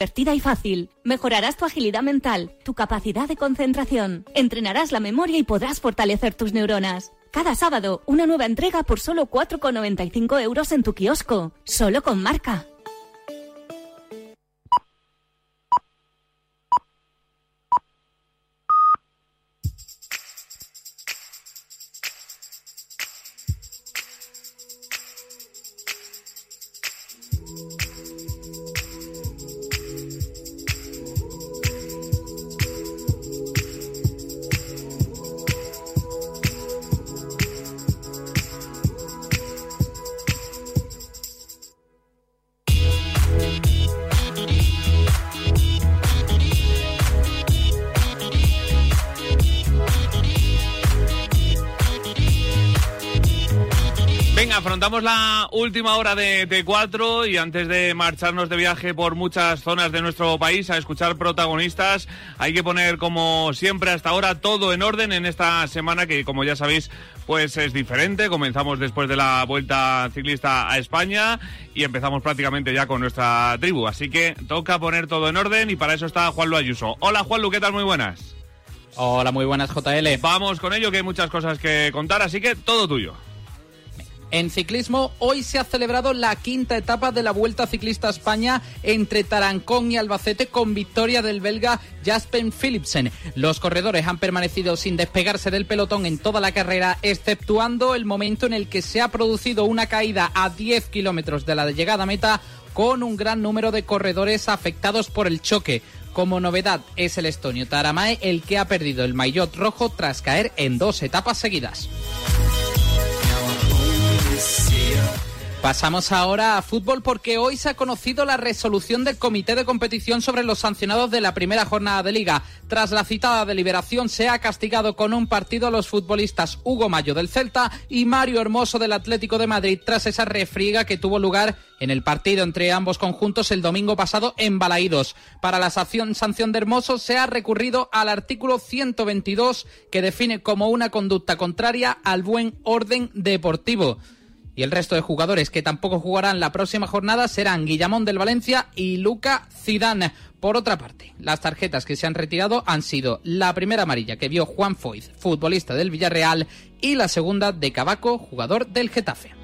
divertida y fácil. Mejorarás tu agilidad mental, tu capacidad de concentración, entrenarás la memoria y podrás fortalecer tus neuronas. Cada sábado, una nueva entrega por solo 4,95 euros en tu kiosco, solo con marca. Afrontamos la última hora de T4 y antes de marcharnos de viaje por muchas zonas de nuestro país a escuchar protagonistas, hay que poner como siempre hasta ahora todo en orden en esta semana que como ya sabéis pues es diferente. Comenzamos después de la vuelta ciclista a España y empezamos prácticamente ya con nuestra tribu. Así que toca poner todo en orden y para eso está Juanlu Ayuso. Hola Juanlu, ¿qué tal? Muy buenas. Hola, muy buenas JL. Vamos con ello que hay muchas cosas que contar, así que todo tuyo. En ciclismo, hoy se ha celebrado la quinta etapa de la Vuelta Ciclista a España entre Tarancón y Albacete con victoria del belga Jaspen Philipsen. Los corredores han permanecido sin despegarse del pelotón en toda la carrera, exceptuando el momento en el que se ha producido una caída a 10 kilómetros de la llegada meta con un gran número de corredores afectados por el choque. Como novedad es el estonio Taramae el que ha perdido el maillot rojo tras caer en dos etapas seguidas. Pasamos ahora a fútbol porque hoy se ha conocido la resolución del Comité de Competición sobre los sancionados de la primera jornada de liga. Tras la citada deliberación se ha castigado con un partido a los futbolistas Hugo Mayo del Celta y Mario Hermoso del Atlético de Madrid tras esa refriega que tuvo lugar en el partido entre ambos conjuntos el domingo pasado en Balaídos. Para la sanción, de Hermoso se ha recurrido al artículo 122 que define como una conducta contraria al buen orden deportivo. Y el resto de jugadores que tampoco jugarán la próxima jornada serán Guillamón del Valencia y Luca Zidane. Por otra parte, las tarjetas que se han retirado han sido la primera amarilla que vio Juan Foyz, futbolista del Villarreal, y la segunda de Cabaco, jugador del Getafe.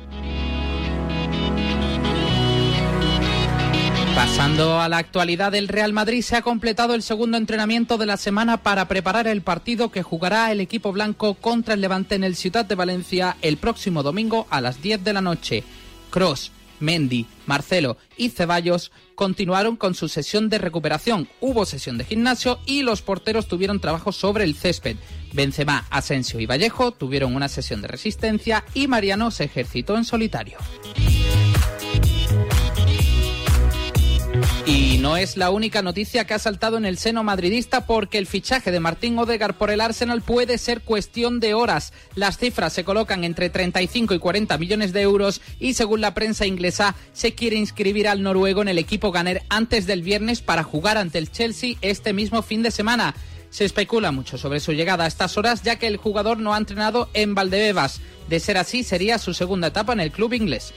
Pasando a la actualidad del Real Madrid, se ha completado el segundo entrenamiento de la semana para preparar el partido que jugará el equipo blanco contra el Levante en el Ciudad de Valencia el próximo domingo a las 10 de la noche. Cross, Mendy, Marcelo y Ceballos continuaron con su sesión de recuperación. Hubo sesión de gimnasio y los porteros tuvieron trabajo sobre el césped. Benzema, Asensio y Vallejo tuvieron una sesión de resistencia y Mariano se ejercitó en solitario. Y no es la única noticia que ha saltado en el seno madridista porque el fichaje de Martín Odegar por el Arsenal puede ser cuestión de horas. Las cifras se colocan entre 35 y 40 millones de euros y según la prensa inglesa se quiere inscribir al noruego en el equipo ganer antes del viernes para jugar ante el Chelsea este mismo fin de semana. Se especula mucho sobre su llegada a estas horas ya que el jugador no ha entrenado en Valdebebas. De ser así sería su segunda etapa en el club inglés.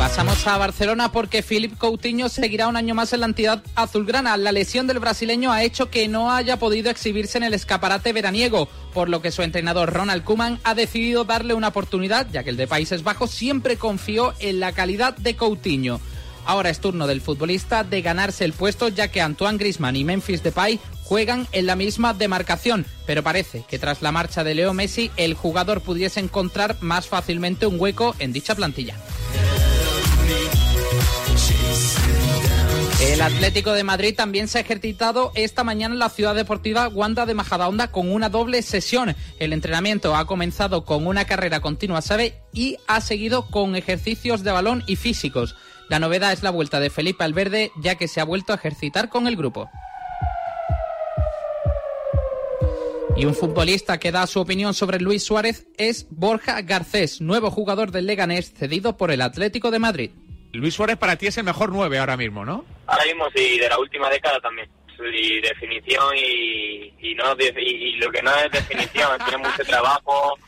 Pasamos a Barcelona porque Philip Coutinho seguirá un año más en la entidad azulgrana. La lesión del brasileño ha hecho que no haya podido exhibirse en el escaparate veraniego, por lo que su entrenador Ronald Koeman ha decidido darle una oportunidad, ya que el de Países Bajos siempre confió en la calidad de Coutinho. Ahora es turno del futbolista de ganarse el puesto, ya que Antoine Griezmann y Memphis Depay juegan en la misma demarcación, pero parece que tras la marcha de Leo Messi el jugador pudiese encontrar más fácilmente un hueco en dicha plantilla. El Atlético de Madrid también se ha ejercitado esta mañana en la ciudad deportiva Wanda de Majadahonda con una doble sesión. El entrenamiento ha comenzado con una carrera continua, ¿sabe? Y ha seguido con ejercicios de balón y físicos. La novedad es la vuelta de Felipe Alverde, ya que se ha vuelto a ejercitar con el grupo. Y un futbolista que da su opinión sobre Luis Suárez es Borja Garcés, nuevo jugador del Leganés cedido por el Atlético de Madrid. Luis Suárez para ti es el mejor 9 ahora mismo, ¿no? Ahora mismo sí, de la última década también. Y definición y, no y, lo que no es definición, tiene mucho trabajo,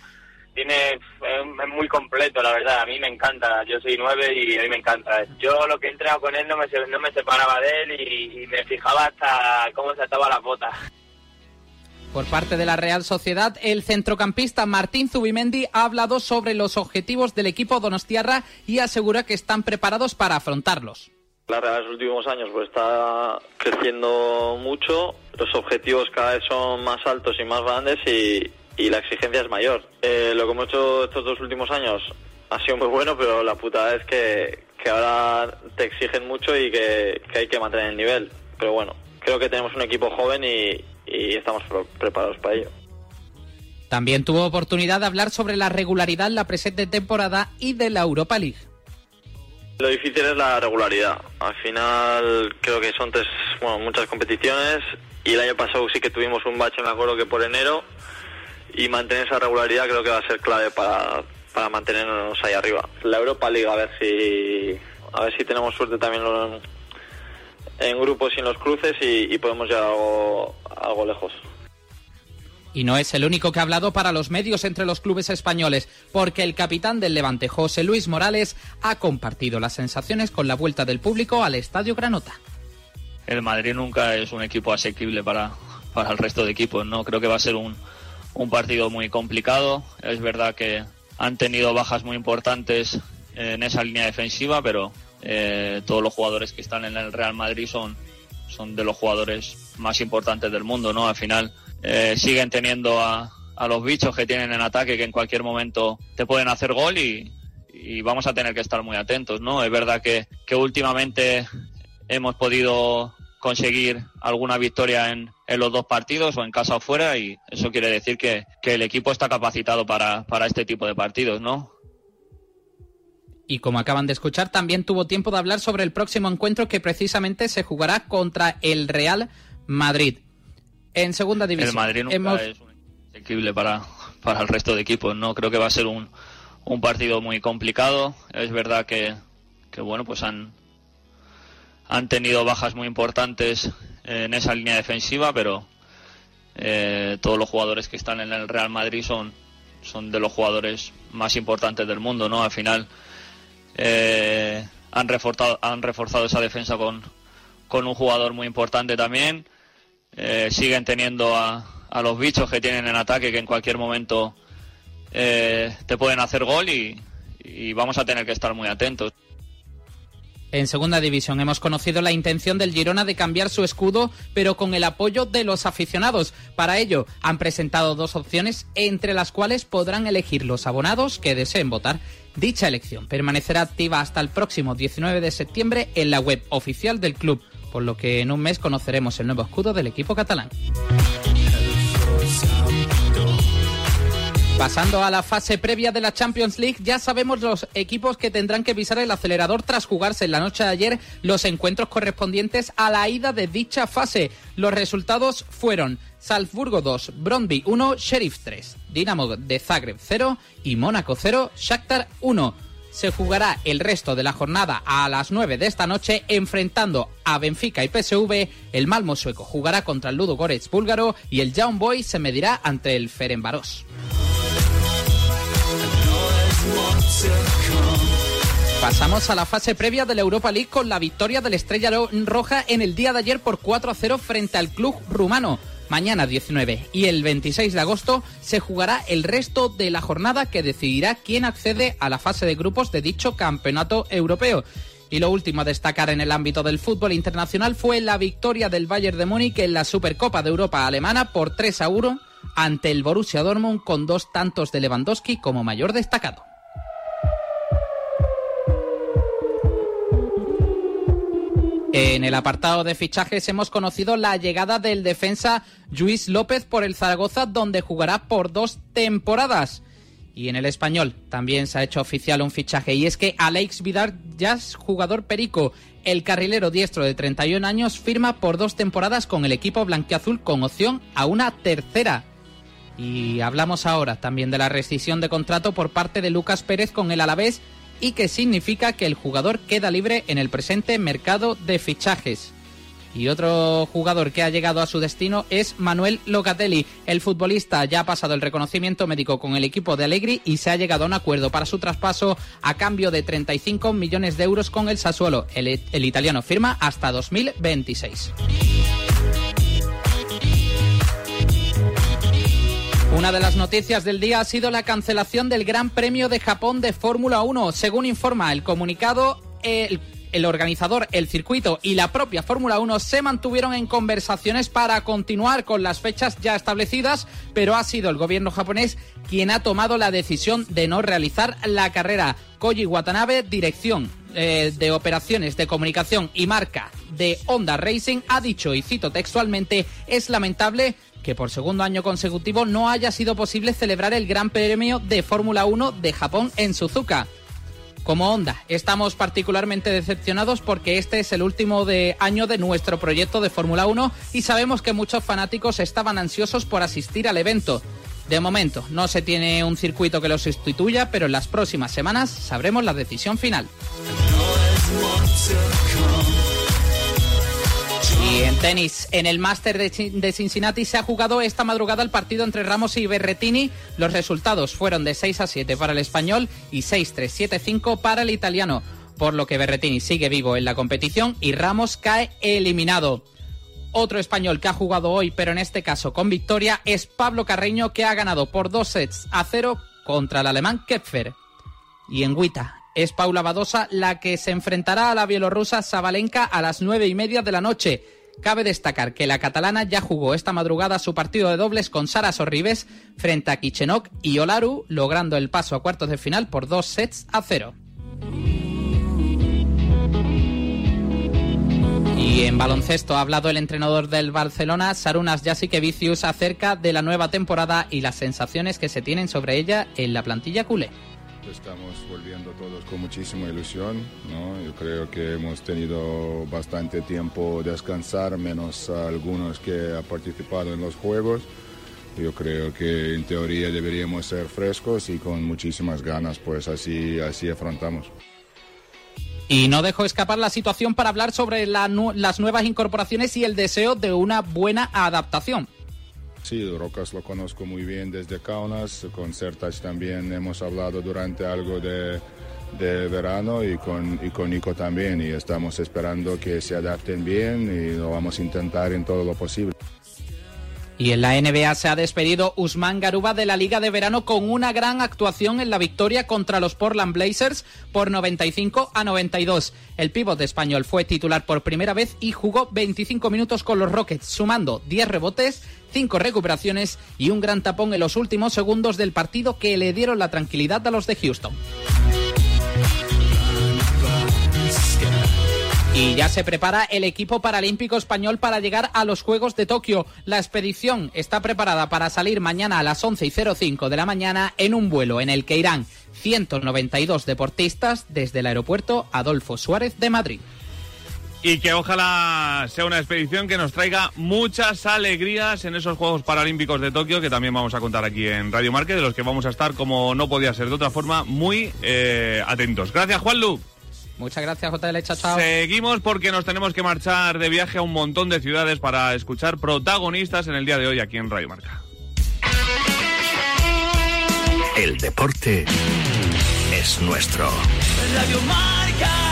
tiene es, muy completo, la verdad. A mí me encanta. Yo soy nueve y a mí me encanta. Yo lo que he entrenado con él no me, no me separaba de él y, me fijaba hasta cómo se ataba la botas. Por parte de la Real Sociedad, el centrocampista Martín Zubimendi ha hablado sobre los objetivos del equipo donostiarra y asegura que están preparados para afrontarlos. La Real en los últimos años pues está creciendo mucho, los objetivos cada vez son más altos y más grandes y, y la exigencia es mayor. Eh, lo que hemos hecho estos dos últimos años ha sido muy bueno, pero la putada es que, ahora te exigen mucho y que, hay que mantener el nivel. Pero bueno, creo que tenemos un equipo joven y, estamos preparados para ello. También tuvo oportunidad de hablar sobre la regularidad en la presente temporada y de la Europa League. Lo difícil es la regularidad. Al final creo que son tres, bueno, muchas competiciones y el año pasado sí que tuvimos un bache, me acuerdo que por enero, y mantener esa regularidad creo que va a ser clave para, para mantenernos ahí arriba. La Europa League, a ver si, a ver si tenemos suerte también en grupos y en los cruces y, podemos llegar algo, algo lejos. Y no es el único que ha hablado para los medios entre los clubes españoles, porque el capitán del Levante, José Luis Morales, ha compartido las sensaciones con la vuelta del público al Estadio Granota. El Madrid nunca es un equipo asequible para, para el resto de equipos, ¿no? Creo que va a ser un, un partido muy complicado. Es verdad que han tenido bajas muy importantes en esa línea defensiva, pero eh, todos los jugadores que están en el Real Madrid son, son de los jugadores más importantes del mundo, ¿no? Al final eh, siguen teniendo a, a, los bichos que tienen en ataque que en cualquier momento te pueden hacer gol y, y vamos a tener que estar muy atentos, ¿no? Es verdad que, que últimamente hemos podido conseguir alguna victoria en, en, los dos partidos o en casa o fuera y eso quiere decir que, que el equipo está capacitado para, para, este tipo de partidos, ¿no? Y como acaban de escuchar, también tuvo tiempo de hablar sobre el próximo encuentro que precisamente se jugará contra el Real Madrid. En segunda división. El Madrid nunca es asequible para, para el resto de equipos, ¿no? Creo que va a ser un, un partido muy complicado. Es verdad que, que bueno, pues han, han tenido bajas muy importantes en esa línea defensiva, pero eh, todos los jugadores que están en el Real Madrid son, son de los jugadores más importantes del mundo, ¿no? Al final eh, han, reforzado, esa defensa con, un jugador muy importante también. Eh, siguen teniendo a, a, los bichos que tienen en ataque que en cualquier momento te pueden hacer gol y vamos a tener que estar muy atentos. En segunda división hemos conocido la intención del Girona de cambiar su escudo, pero con el apoyo de los aficionados. Para ello han presentado dos opciones, entre las cuales podrán elegir los abonados que deseen votar. Dicha elección permanecerá activa hasta el próximo 19 de septiembre en la web oficial del club, por lo que en un mes conoceremos el nuevo escudo del equipo catalán. Pasando a la fase previa de la Champions League, ya sabemos los equipos que tendrán que pisar el acelerador tras jugarse en la noche de ayer los encuentros correspondientes a la ida de dicha fase. Los resultados fueron Salzburgo 2, Brondby 1, Sheriff 3, Dinamo de Zagreb 0 y Mónaco 0, Shakhtar 1. Se jugará el resto de la jornada a las 9 de esta noche enfrentando a Benfica y PSV. El Malmo sueco jugará contra el Ludo Goretz búlgaro y el Young Boy se medirá ante el Ferenbaros. Pasamos a la fase previa de la Europa League con la victoria de la Estrella Roja en el día de ayer por 4 a 0 frente al club rumano. Mañana 19 y el 26 de agosto se jugará el resto de la jornada que decidirá quién accede a la fase de grupos de dicho campeonato europeo. Y lo último a destacar en el ámbito del fútbol internacional fue la victoria del Bayern de Múnich en la Supercopa de Europa alemana por 3 a 1 ante el Borussia Dortmund con dos tantos de Lewandowski como mayor destacado. En el apartado de fichajes hemos conocido la llegada del defensa Luis López por el Zaragoza, donde jugará por dos temporadas. Y en el español también se ha hecho oficial un fichaje, y es que Alex Vidal, ya jugador perico, el carrilero diestro de 31 años, firma por dos temporadas con el equipo blanquiazul con opción a una tercera. Y hablamos ahora también de la rescisión de contrato por parte de Lucas Pérez con el Alavés y que significa que el jugador queda libre en el presente mercado de fichajes. Y otro jugador que ha llegado a su destino es Manuel Locatelli. El futbolista ya ha pasado el reconocimiento médico con el equipo de Allegri y se ha llegado a un acuerdo para su traspaso a cambio de 35 millones de euros con el Sassuolo. El, el italiano firma hasta 2026. Una de las noticias del día ha sido la cancelación del Gran Premio de Japón de Fórmula 1. Según informa el comunicado, el organizador, el circuito y la propia Fórmula 1 se mantuvieron en conversaciones para continuar con las fechas ya establecidas, pero ha sido el gobierno japonés quien ha tomado la decisión de no realizar la carrera. Koji Watanabe, dirección eh, de operaciones de comunicación y marca de Honda Racing, ha dicho, y cito textualmente, es lamentable que por segundo año consecutivo no haya sido posible celebrar el Gran Premio de Fórmula 1 de Japón en Suzuka. Como Honda, estamos particularmente decepcionados porque este es el último de año de nuestro proyecto de Fórmula 1 y sabemos que muchos fanáticos estaban ansiosos por asistir al evento. De momento, no se tiene un circuito que lo sustituya, pero en las próximas semanas sabremos la decisión final. Y en tenis, en el Máster de Cincinnati se ha jugado esta madrugada el partido entre Ramos y Berretini. Los resultados fueron de 6 a 7 para el español y 6-3, 7-5 para el italiano, por lo que Berretini sigue vivo en la competición y Ramos cae eliminado. Otro español que ha jugado hoy, pero en este caso con victoria, es Pablo Carreño, que ha ganado por dos sets a cero contra el alemán Kepfer. Y en Huita, es Paula Badosa la que se enfrentará a la bielorrusa Sabalenka a las nueve y media de la noche. Cabe destacar que la catalana ya jugó esta madrugada su partido de dobles con Sara Sorribes frente a Kichenok y Olaru, logrando el paso a cuartos de final por dos sets a cero. Y en baloncesto ha hablado el entrenador del Barcelona, Sarunas Jasikevicius, acerca de la nueva temporada y las sensaciones que se tienen sobre ella en la plantilla culé. Estamos volviendo todos con muchísima ilusión. ¿no? Yo creo que hemos tenido bastante tiempo de descansar, menos algunos que han participado en los juegos. Yo creo que en teoría deberíamos ser frescos y con muchísimas ganas, pues así, así afrontamos. Y no dejo escapar la situación para hablar sobre las nuevas incorporaciones y el deseo de una buena adaptación. Sí, Rocas lo conozco muy bien desde Kaunas, con Sertac también hemos hablado durante algo de, verano y con, y con Nico también y estamos esperando que se adapten bien y lo vamos a intentar en todo lo posible. Y en la NBA se ha despedido Usman Garuba de la Liga de Verano con una gran actuación en la victoria contra los Portland Blazers por 95 a 92. El pívot español fue titular por primera vez y jugó 25 minutos con los Rockets, sumando 10 rebotes, 5 recuperaciones y un gran tapón en los últimos segundos del partido que le dieron la tranquilidad a los de Houston. Y ya se prepara el equipo paralímpico español para llegar a los Juegos de Tokio. La expedición está preparada para salir mañana a las 11 y 05 de la mañana en un vuelo en el que irán 192 deportistas desde el aeropuerto Adolfo Suárez de Madrid. Y que ojalá sea una expedición que nos traiga muchas alegrías en esos Juegos Paralímpicos de Tokio, que también vamos a contar aquí en Radio Marque, de los que vamos a estar, como no podía ser de otra forma, muy eh, atentos. Gracias, Juanlu. Muchas gracias, JL. Chao, Seguimos porque nos tenemos que marchar de viaje a un montón de ciudades para escuchar protagonistas en el día de hoy aquí en Radio Marca. El deporte es nuestro. Radio Marca.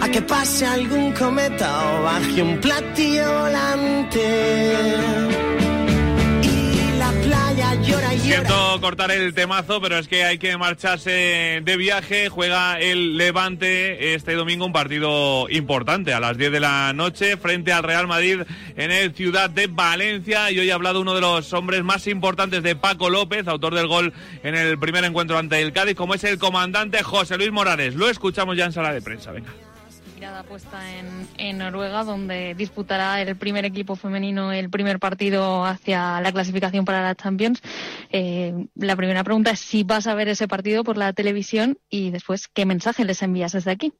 a que pase algún cometa o baje un platillo volante. Siento cortar el temazo, pero es que hay que marcharse de viaje. Juega el Levante este domingo un partido importante a las 10 de la noche frente al Real Madrid en el Ciudad de Valencia. Y hoy ha hablado uno de los hombres más importantes de Paco López, autor del gol en el primer encuentro ante el Cádiz, como es el comandante José Luis Morales. Lo escuchamos ya en sala de prensa. Venga. Mirada puesta en, en Noruega, donde disputará el primer equipo femenino el primer partido hacia la clasificación para la Champions. Eh, la primera pregunta es si vas a ver ese partido por la televisión y después qué mensaje les envías desde aquí.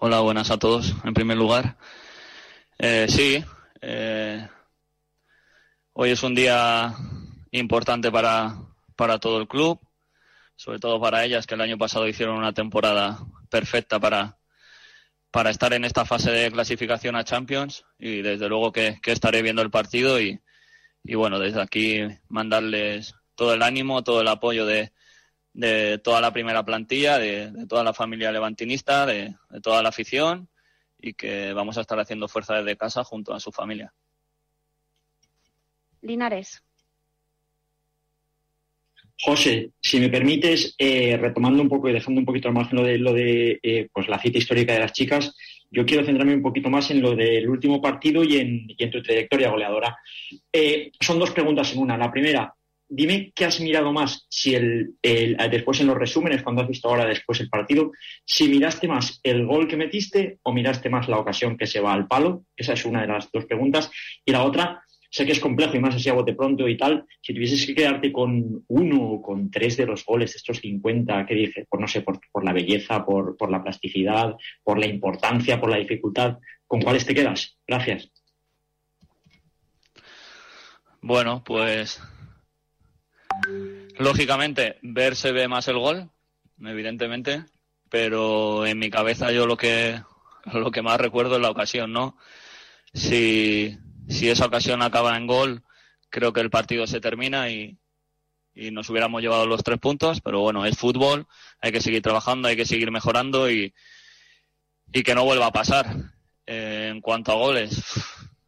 Hola, buenas a todos. En primer lugar, Eh, sí, eh, hoy es un día importante para, para todo el club, sobre todo para ellas que el año pasado hicieron una temporada perfecta para, para estar en esta fase de clasificación a Champions y desde luego que, estaré viendo el partido y, y bueno, desde aquí mandarles todo el ánimo, todo el apoyo de, de toda la primera plantilla, de, de toda la familia levantinista, de, de toda la afición y que vamos a estar haciendo fuerza desde casa junto a su familia. Linares. José, si me permites, eh, retomando un poco y dejando un poquito al margen lo de, lo de eh, pues la cita histórica de las chicas, yo quiero centrarme un poquito más en lo del último partido y en, tu trayectoria goleadora. Eh, son dos preguntas en una. La primera, dime qué has mirado más, si el, el- después en los resúmenes, cuando has visto ahora después el partido, si miraste más el gol que metiste o miraste más la ocasión que se va al palo. Esa es una de las dos preguntas. Y la otra, sé que es complejo y más así a bote pronto y tal, si tuvieses que quedarte con uno o con tres de los goles, estos 50, ¿qué dices? Por no sé, por, la belleza, por, por la plasticidad, por la importancia, por la dificultad, ¿con cuáles te quedas? Gracias. Bueno, pues lógicamente ver se ve más el gol, evidentemente, pero en mi cabeza yo lo que lo que más recuerdo es la ocasión, ¿no? Si, si esa ocasión acaba en gol, creo que el partido se termina y, y nos hubiéramos llevado los tres puntos, pero bueno, es fútbol, hay que seguir trabajando, hay que seguir mejorando y, y que no vuelva a pasar. Eh, en cuanto a goles,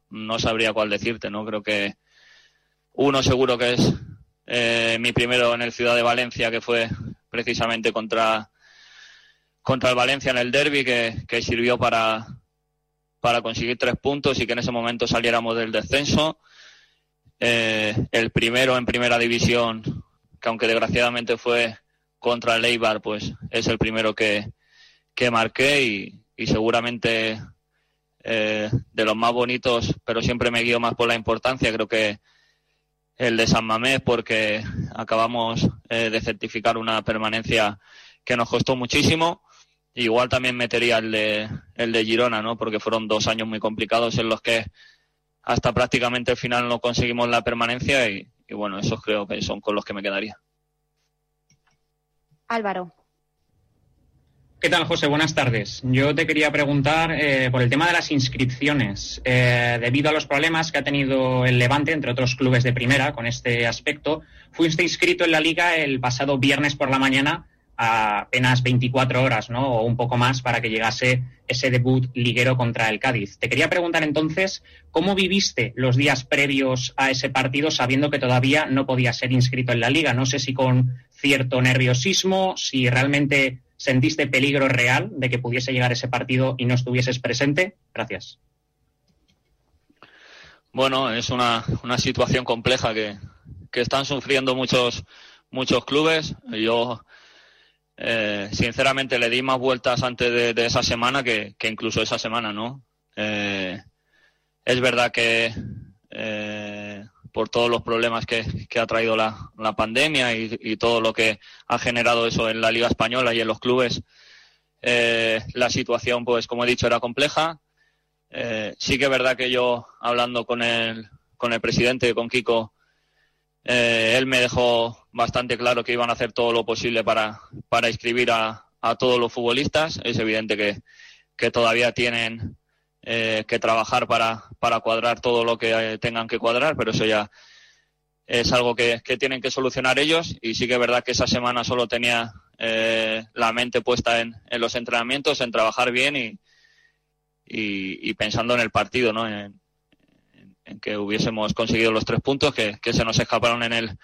no sabría cuál decirte, ¿no? Creo que uno seguro que es eh, mi primero en el Ciudad de Valencia, que fue precisamente contra, contra el Valencia en el derby, que, que sirvió para, para conseguir tres puntos y que en ese momento saliéramos del descenso. Eh, el primero en primera división, que aunque desgraciadamente fue contra el Eibar, pues es el primero que, que marqué y, y seguramente eh, de los más bonitos, pero siempre me guío más por la importancia. Creo que el de San Mamés porque acabamos eh, de certificar una permanencia que nos costó muchísimo. Igual también metería el de, el de Girona, ¿no? Porque fueron dos años muy complicados en los que hasta prácticamente el final no conseguimos la permanencia y, y bueno, esos creo que son con los que me quedaría. Álvaro. ¿Qué tal, José? Buenas tardes. Yo te quería preguntar eh, por el tema de las inscripciones. Eh, debido a los problemas que ha tenido el Levante, entre otros clubes de primera, con este aspecto, fuiste inscrito en la liga el pasado viernes por la mañana apenas 24 horas, ¿no? O un poco más para que llegase ese debut liguero contra el Cádiz. Te quería preguntar entonces, ¿cómo viviste los días previos a ese partido sabiendo que todavía no podías ser inscrito en la liga? No sé si con cierto nerviosismo, si realmente sentiste peligro real de que pudiese llegar ese partido y no estuvieses presente. Gracias. bueno, es una, una situación compleja que, que están sufriendo muchos, muchos clubes. Yo, eh, sinceramente, le di más vueltas antes de, esa semana que, incluso esa semana, ¿no? Eh, es verdad que eh, por todos los problemas que, ha traído la, pandemia y, todo lo que ha generado eso en la Liga Española y en los clubes, la situación, pues como he dicho, era compleja. Sí que es verdad que yo, hablando con el, con el presidente, con Kiko, eh, él me dejó bastante claro que iban a hacer todo lo posible para, para inscribir a, a todos los futbolistas. Es evidente que, que todavía tienen eh, que trabajar para, para cuadrar todo lo que eh, tengan que cuadrar, pero eso ya es algo que, que, tienen que solucionar ellos. Y sí que es verdad que esa semana solo tenía eh, la mente puesta en, en, los entrenamientos, en trabajar bien y, y, y pensando en el partido, ¿no? En, en que hubiésemos conseguido los tres puntos que, que, se nos escaparon en el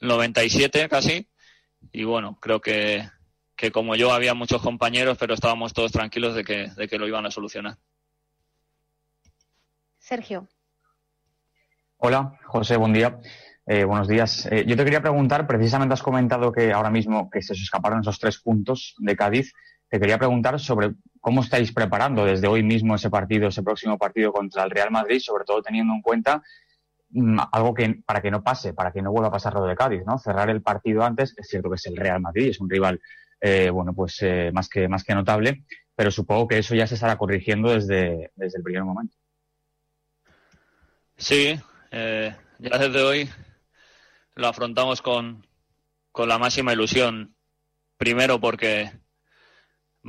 97 casi. Y bueno, creo que, que como yo había muchos compañeros, pero estábamos todos tranquilos de que, de que lo iban a solucionar. Sergio. Hola, José, buen día. Eh, buenos días. Eh, yo te quería preguntar, precisamente has comentado que ahora mismo que se os escaparon esos tres puntos de Cádiz. Te quería preguntar sobre cómo estáis preparando desde hoy mismo ese partido, ese próximo partido contra el Real Madrid, sobre todo teniendo en cuenta mmm, algo que para que no pase, para que no vuelva a pasar lo de Cádiz, ¿no? Cerrar el partido antes, es cierto que es el Real Madrid, es un rival, eh, bueno, pues eh, más que más que notable, pero supongo que eso ya se estará corrigiendo desde, desde el primer momento. Sí, eh, ya desde hoy lo afrontamos con, con la máxima ilusión. Primero porque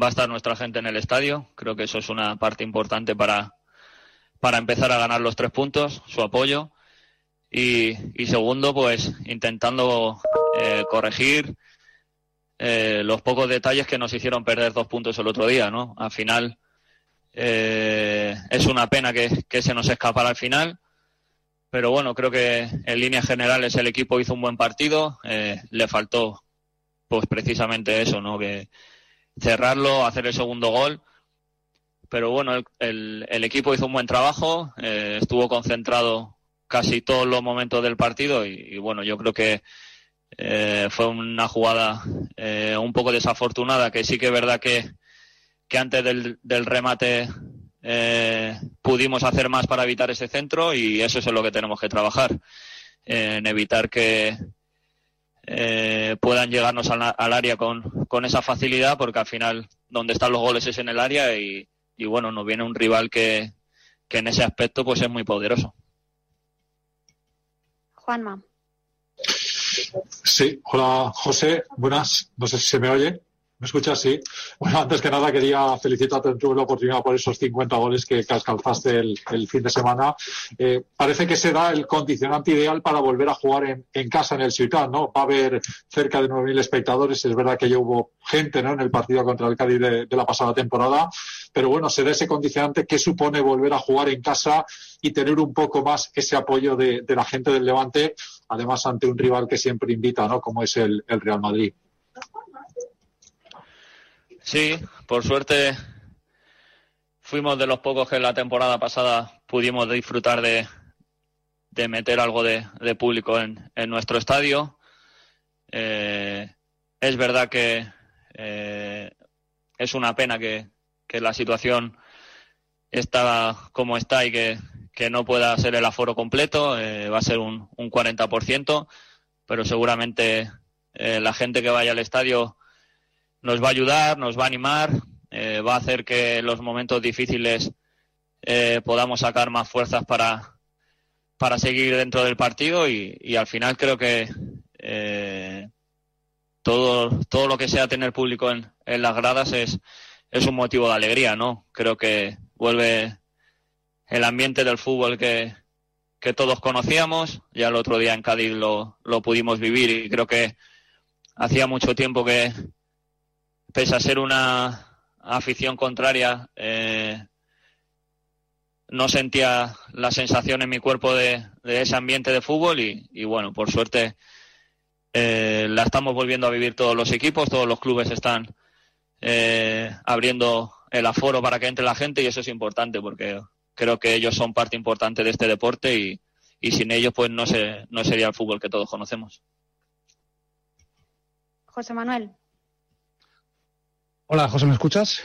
va a estar nuestra gente en el estadio. Creo que eso es una parte importante para, para empezar a ganar los tres puntos, su apoyo. Y, segundo, pues intentando eh, corregir eh, los pocos detalles que nos hicieron perder dos puntos el otro día, ¿no? Al final eh, es una pena que, que se nos escapara al final pero bueno, creo que en líneas generales el equipo hizo un buen partido, eh, le faltó pues precisamente eso, ¿no? Que cerrarlo, hacer el segundo gol, pero bueno, el, el, equipo hizo un buen trabajo, eh, estuvo concentrado casi todos los momentos del partido y, y bueno, yo creo que eh, fue una jugada eh, un poco desafortunada, que sí que es verdad que, que antes del, del remate eh, pudimos hacer más para evitar ese centro y eso es en lo que tenemos que trabajar, en evitar que eh, puedan llegarnos al, al área con, con, esa facilidad, porque al final donde están los goles es en el área y, y bueno, nos viene un rival que, que, en ese aspecto pues es muy poderoso. Juanma. Sí, hola José, buenas, no sé si se me oye. ¿Me escuchas? Sí. Bueno, antes que nada quería felicitarte en tu la oportunidad por esos 50 goles que, alcanzaste el, fin de semana. Eh, parece que se da el condicionante ideal para volver a jugar en, casa en el Ciutat, ¿no? Va a haber cerca de 9.000 espectadores. Es verdad que ya hubo gente, ¿no? En el partido contra el Cádiz de, la pasada temporada. Pero bueno, se da ese condicionante que supone volver a jugar en casa y tener un poco más ese apoyo de, la gente del Levante, además ante un rival que siempre invita, ¿no? Como es el Real Madrid. Sí, por suerte fuimos de los pocos que la temporada pasada pudimos disfrutar de, de meter algo de, de público en, en, nuestro estadio. Eh, es verdad que eh, es una pena que, que, la situación está como está y que, que, no pueda ser el aforo completo. Eh, va a ser un, un 40%, pero seguramente eh, la gente que vaya al estadio nos va a ayudar, nos va a animar, eh, va a hacer que en los momentos difíciles eh, podamos sacar más fuerzas para, para seguir dentro del partido y, y al final creo que eh, todo, todo lo que sea tener público en, en las gradas es, es un motivo de alegría, ¿no? Creo que vuelve el ambiente del fútbol que, que todos conocíamos. Ya el otro día en Cádiz lo, lo pudimos vivir y creo que hacía mucho tiempo que, pese a ser una afición contraria, eh, no sentía la sensación en mi cuerpo de, ese ambiente de fútbol y, y bueno, por suerte eh, la estamos volviendo a vivir todos los equipos, todos los clubes están eh, abriendo el aforo para que entre la gente y eso es importante porque creo que ellos son parte importante de este deporte y, y sin ellos pues no, se, no sería el fútbol que todos conocemos. José Manuel. Hola, José, ¿me escuchas?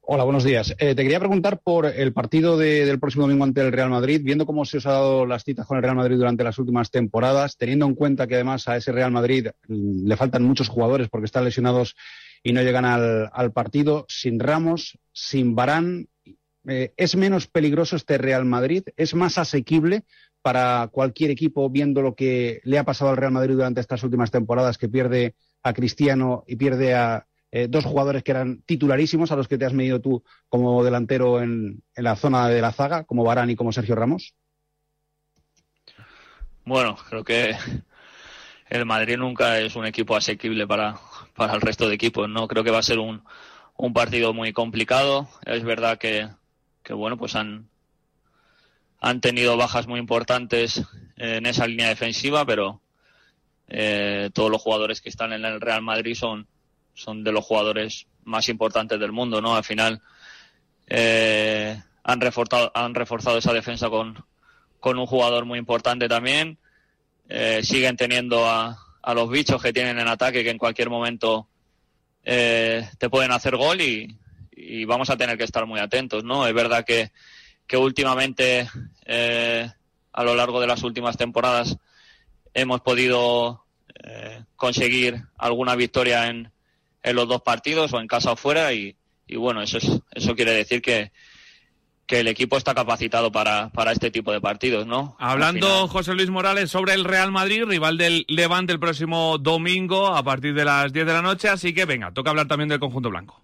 Hola, buenos días. Eh, te quería preguntar por el partido de- del próximo domingo ante el Real Madrid, viendo cómo se os ha dado las citas con el Real Madrid durante las últimas temporadas, teniendo en cuenta que además a ese Real Madrid mm, le faltan muchos jugadores porque están lesionados y no llegan al, al partido, sin Ramos, sin Barán, eh, ¿es menos peligroso este Real Madrid? ¿Es más asequible para cualquier equipo viendo lo que le ha pasado al Real Madrid durante estas últimas temporadas, que pierde a Cristiano y pierde a eh, dos jugadores que eran titularísimos a los que te has medido tú como delantero en, en la zona de la zaga, como Barán y como Sergio Ramos? Bueno, creo que el Madrid nunca es un equipo asequible para, para el resto de equipos, ¿no? Creo que va a ser un, un partido muy complicado. Es verdad que, que bueno, pues han, han tenido bajas muy importantes en esa línea defensiva, pero eh, todos los jugadores que están en el Real Madrid son, son de los jugadores más importantes del mundo, ¿no? Al final eh, han reforzado, han reforzado esa defensa con, con un jugador muy importante también. Eh, siguen teniendo a, los bichos que tienen en ataque que en cualquier momento eh, te pueden hacer gol y, y vamos a tener que estar muy atentos, ¿no? Es verdad que, que últimamente, eh, a lo largo de las últimas temporadas, hemos podido eh, conseguir alguna victoria en, en los dos partidos, o en casa o fuera, y, y bueno, eso, es, eso quiere decir que, que el equipo está capacitado para, para este tipo de partidos, ¿no? Hablando José Luis Morales sobre el Real Madrid, rival del Levante el próximo domingo a partir de las 10 de la noche, así que venga, toca hablar también del conjunto blanco.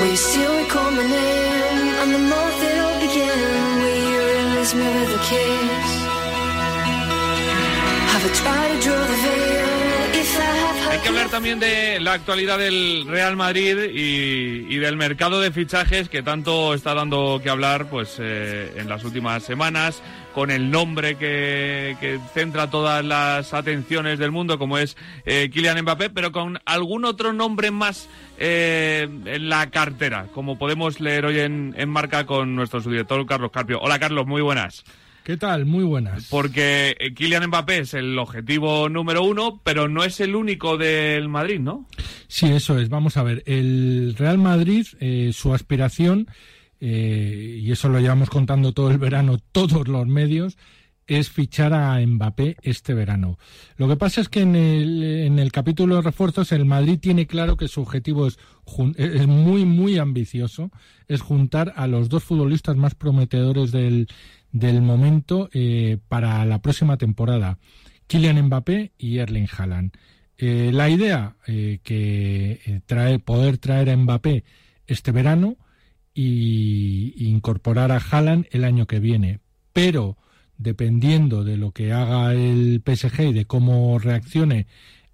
We still it my name? and the month it'll begin. Will you release me with a kiss? Have I tried to draw the veil? Hay que hablar también de la actualidad del Real Madrid y, del mercado de fichajes que tanto está dando que hablar pues eh, en las últimas semanas con el nombre que, que centra todas las atenciones del mundo como es eh, Kylian Mbappé pero con algún otro nombre más eh, en la cartera como podemos leer hoy en, en marca con nuestro subdirector Carlos Carpio. Hola Carlos, muy buenas. ¿Qué tal? Muy buenas. Porque eh, Kylian Mbappé es el objetivo número uno, pero no es el único del Madrid, ¿no? Sí, eso es. Vamos a ver, el Real Madrid, eh, su aspiración, eh, y eso lo llevamos contando todo el verano, todos los medios, es fichar a Mbappé este verano. Lo que pasa es que en el, en el capítulo de refuerzos el Madrid tiene claro que su objetivo es, jun- es muy, muy ambicioso, es juntar a los dos futbolistas más prometedores del, del momento eh, para la próxima temporada, Kylian Mbappé y Erling Haaland. Eh, la idea eh, que eh, trae, poder traer a Mbappé este verano y incorporar a Haaland el año que viene, pero dependiendo de lo que haga el PSG y de cómo reaccione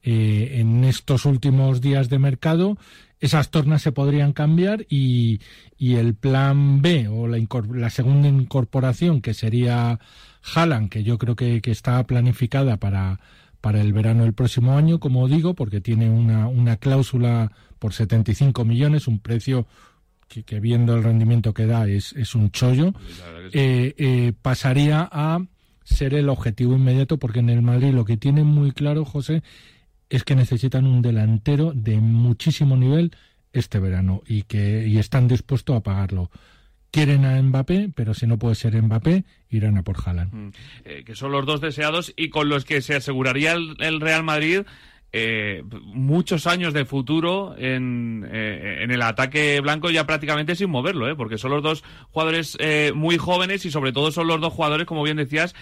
eh, en estos últimos días de mercado, esas tornas se podrían cambiar y, y el plan B o la, la segunda incorporación, que sería Haaland, que yo creo que, que está planificada para, para el verano del próximo año, como digo, porque tiene una, una cláusula por 75 millones, un precio que, que viendo el rendimiento que da es, es un chollo, eh, eh, pasaría a ser el objetivo inmediato, porque en el Madrid lo que tienen muy claro, José, es que necesitan un delantero de muchísimo nivel este verano y que y están dispuestos a pagarlo. Quieren a Mbappé, pero si no puede ser Mbappé, irán a por Haaland. Eh, que son los dos deseados y con los que se aseguraría el, el Real Madrid eh, muchos años de futuro en, eh, en el ataque blanco ya prácticamente sin moverlo, ¿eh? porque son los dos jugadores eh, muy jóvenes y sobre todo son los dos jugadores, como bien decías,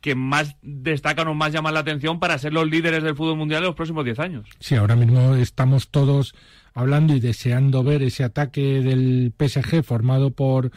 que más destacan o más llaman la atención para ser los líderes del fútbol mundial en los próximos 10 años. Sí, ahora mismo estamos todos hablando y deseando ver ese ataque del PSG formado por,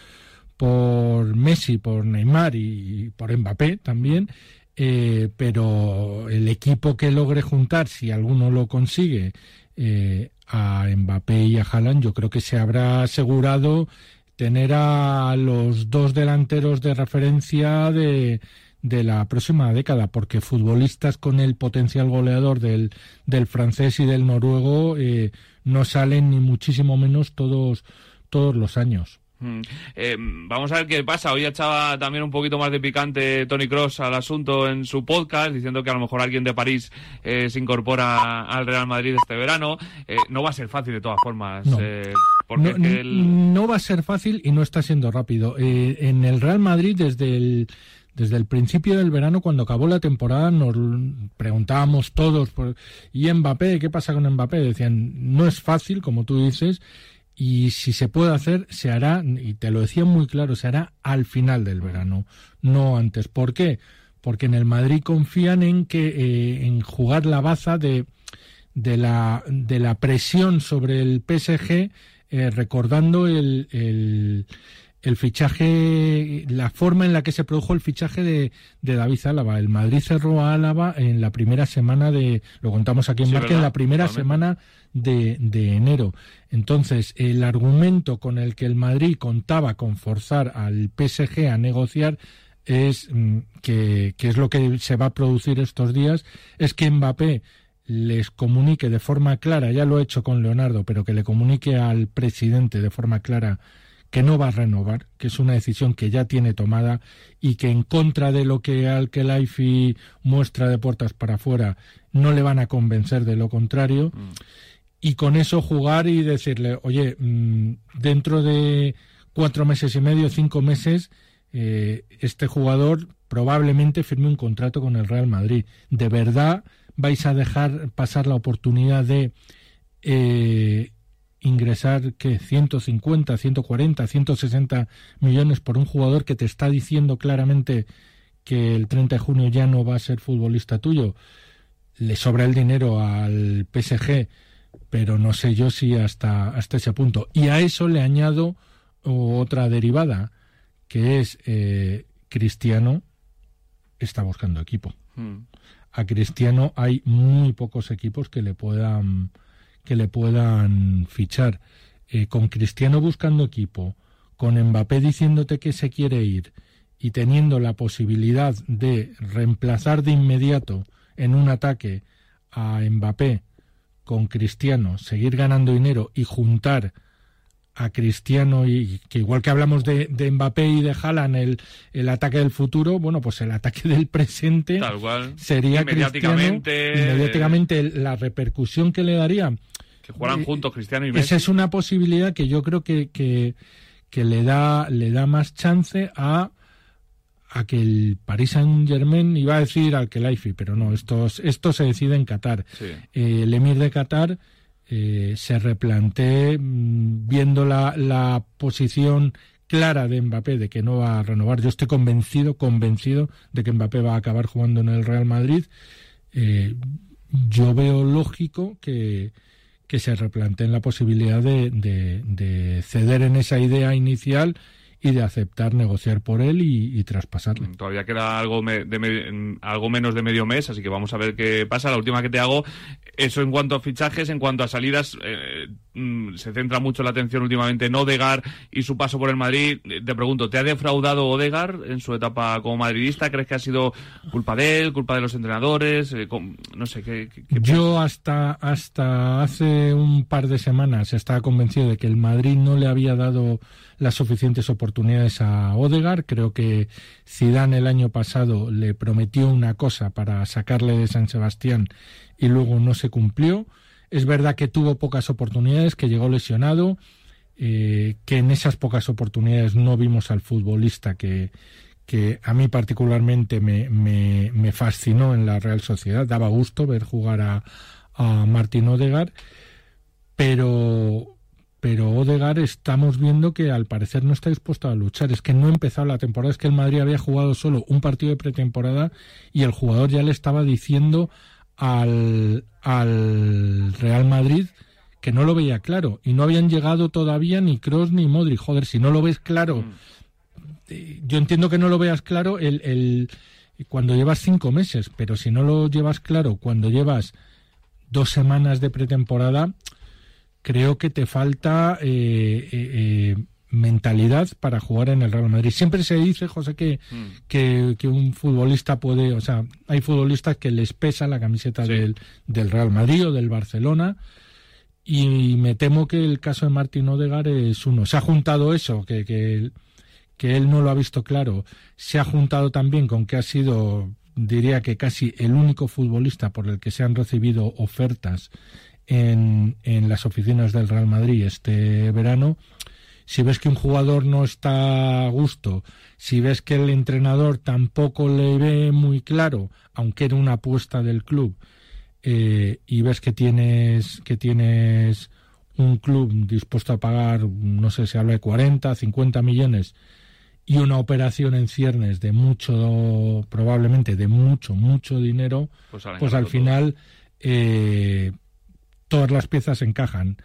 por Messi, por Neymar y por Mbappé también. Eh, pero el equipo que logre juntar, si alguno lo consigue, eh, a Mbappé y a Haaland, yo creo que se habrá asegurado tener a los dos delanteros de referencia de, de la próxima década, porque futbolistas con el potencial goleador del, del francés y del noruego eh, no salen ni muchísimo menos todos, todos los años. Mm. Eh, vamos a ver qué pasa. Hoy echaba también un poquito más de picante Tony Cross al asunto en su podcast, diciendo que a lo mejor alguien de París eh, se incorpora al Real Madrid este verano. Eh, no va a ser fácil de todas formas. No. porque no, es que el- no va a ser fácil y no está siendo rápido. En el Real Madrid, desde el, desde el principio del verano, cuando acabó la temporada, nos preguntábamos todos, por, ¿y Mbappé? ¿Qué pasa con Mbappé? Decían, no es fácil, como tú dices, y si se puede hacer, se hará, y te lo decían muy claro, se hará al final del verano, no antes. ¿Por qué? Porque en el Madrid confían en que en en jugar la baza de de la, de la presión sobre el PSG, eh, recordando el, el, el fichaje, la forma en la que se produjo el fichaje de, de David Álava. El Madrid cerró a Álava en la primera semana de, lo contamos aquí en Sí, Marca, en la primera semana de, de enero. Entonces, el argumento con el que el Madrid contaba con forzar al PSG a negociar es mm, que, que es lo que se va a producir estos días, es que Mbappé les comunique de forma clara, ya lo he hecho con Leonardo, pero que le comunique al presidente de forma clara que no va a renovar, que es una decisión que ya tiene tomada y que en contra de lo que Al-Khelaifi muestra de puertas para afuera no le van a convencer de lo contrario y con eso jugar y decirle, oye, mm, dentro de cuatro meses y medio, cinco meses, eh, este jugador probablemente firme un contrato con el Real Madrid. ¿De verdad vais a dejar pasar la oportunidad de eh, ingresar que 150, 140, 160 millones por un jugador que te está diciendo claramente que el 30 de junio ya no va a ser futbolista tuyo? Le sobra el dinero al PSG, pero no sé yo si hasta, hasta ese punto. Y a eso le añado otra derivada, que es eh, Cristiano está buscando equipo. Mm. A Cristiano hay muy pocos equipos que le puedan que le puedan fichar. Eh, con Cristiano buscando equipo, con Mbappé diciéndote que se quiere ir y teniendo la posibilidad de reemplazar de inmediato en un ataque a Mbappé con Cristiano, seguir ganando dinero y juntar a Cristiano y que igual que hablamos de, de Mbappé y de Haaland el, el ataque del futuro, bueno, pues el ataque del presente Tal cual. sería Y mediáticamente, Cristiano, y mediáticamente la repercusión que le daría Que jugaran Eh, juntos Cristiano y Messi. esa es una posibilidad que yo creo que, que, que le da le da más chance a a que el Paris Saint Germain iba a decir al que Laifi, pero no, esto, esto se decide en Qatar. Sí. Eh, el emir de Qatar eh, se replantee mm, viendo la, la posición clara de Mbappé de que no va a renovar. Yo estoy convencido, convencido de que Mbappé va a acabar jugando en el Real Madrid. Eh, yo veo lógico que, que se replanteen la posibilidad de, de- de ceder en esa idea inicial y de aceptar negociar por él y, y traspasarle. Todavía queda algo, me- de me- mm, algo menos de medio mes, así que vamos a ver qué pasa. La última que te hago, eso en cuanto a fichajes, en cuanto a salidas, eh, mm, se centra mucho la atención últimamente en Odegar y su paso por el Madrid. Eh, Te pregunto, ¿te ha defraudado Odegar en su etapa como madridista? ¿Crees que ha sido culpa de él, culpa de los entrenadores? Eh, no sé, ¿qué, qué- qué Yo hasta, hasta hace un par de semanas estaba convencido de que el Madrid no le había dado las suficientes oportunidades a Odegar. Creo que Zidane el año pasado le prometió una cosa para sacarle de San Sebastián y luego no se cumplió. Es verdad que tuvo pocas oportunidades, que llegó lesionado, eh, que en esas pocas oportunidades no vimos al futbolista que, que a mí particularmente me, me, fascinó en la Real Sociedad. Daba gusto ver jugar a, a Martín Odegar, pero, pero Odegar estamos viendo que al parecer no está dispuesto a luchar. Es que no ha empezado la temporada, es que el Madrid había jugado solo un partido de pretemporada y el jugador ya le estaba diciendo al, al Real Madrid que no lo veía claro y no habían llegado todavía ni Cross ni Modric. Joder, si no lo ves claro, eh, yo entiendo que no lo veas claro el, el, cuando llevas cinco meses, pero si no lo llevas claro cuando llevas dos semanas de pretemporada, creo que te falta eh, eh, eh, mentalidad para jugar en el Real Madrid. Siempre se dice, José, que, que, que un futbolista puede, o sea, hay futbolistas que les pesa la camiseta del, del Real Madrid o del Barcelona. Y me temo que el caso de Martín Odegar es uno. Se ha juntado eso, que, que, que él no lo ha visto claro. Se ha juntado también con que ha sido, diría que casi el único futbolista por el que se han recibido ofertas en, en las oficinas del Real Madrid este verano. Si ves que un jugador no está a gusto, si ves que el entrenador tampoco le ve muy claro, aunque era una apuesta del club, eh, y ves que tienes que tienes un club dispuesto a pagar, no sé, se habla de 40, 50 millones y una operación en ciernes de mucho, probablemente de mucho, mucho dinero, Pues pues al ganando final eh, todas las piezas encajan.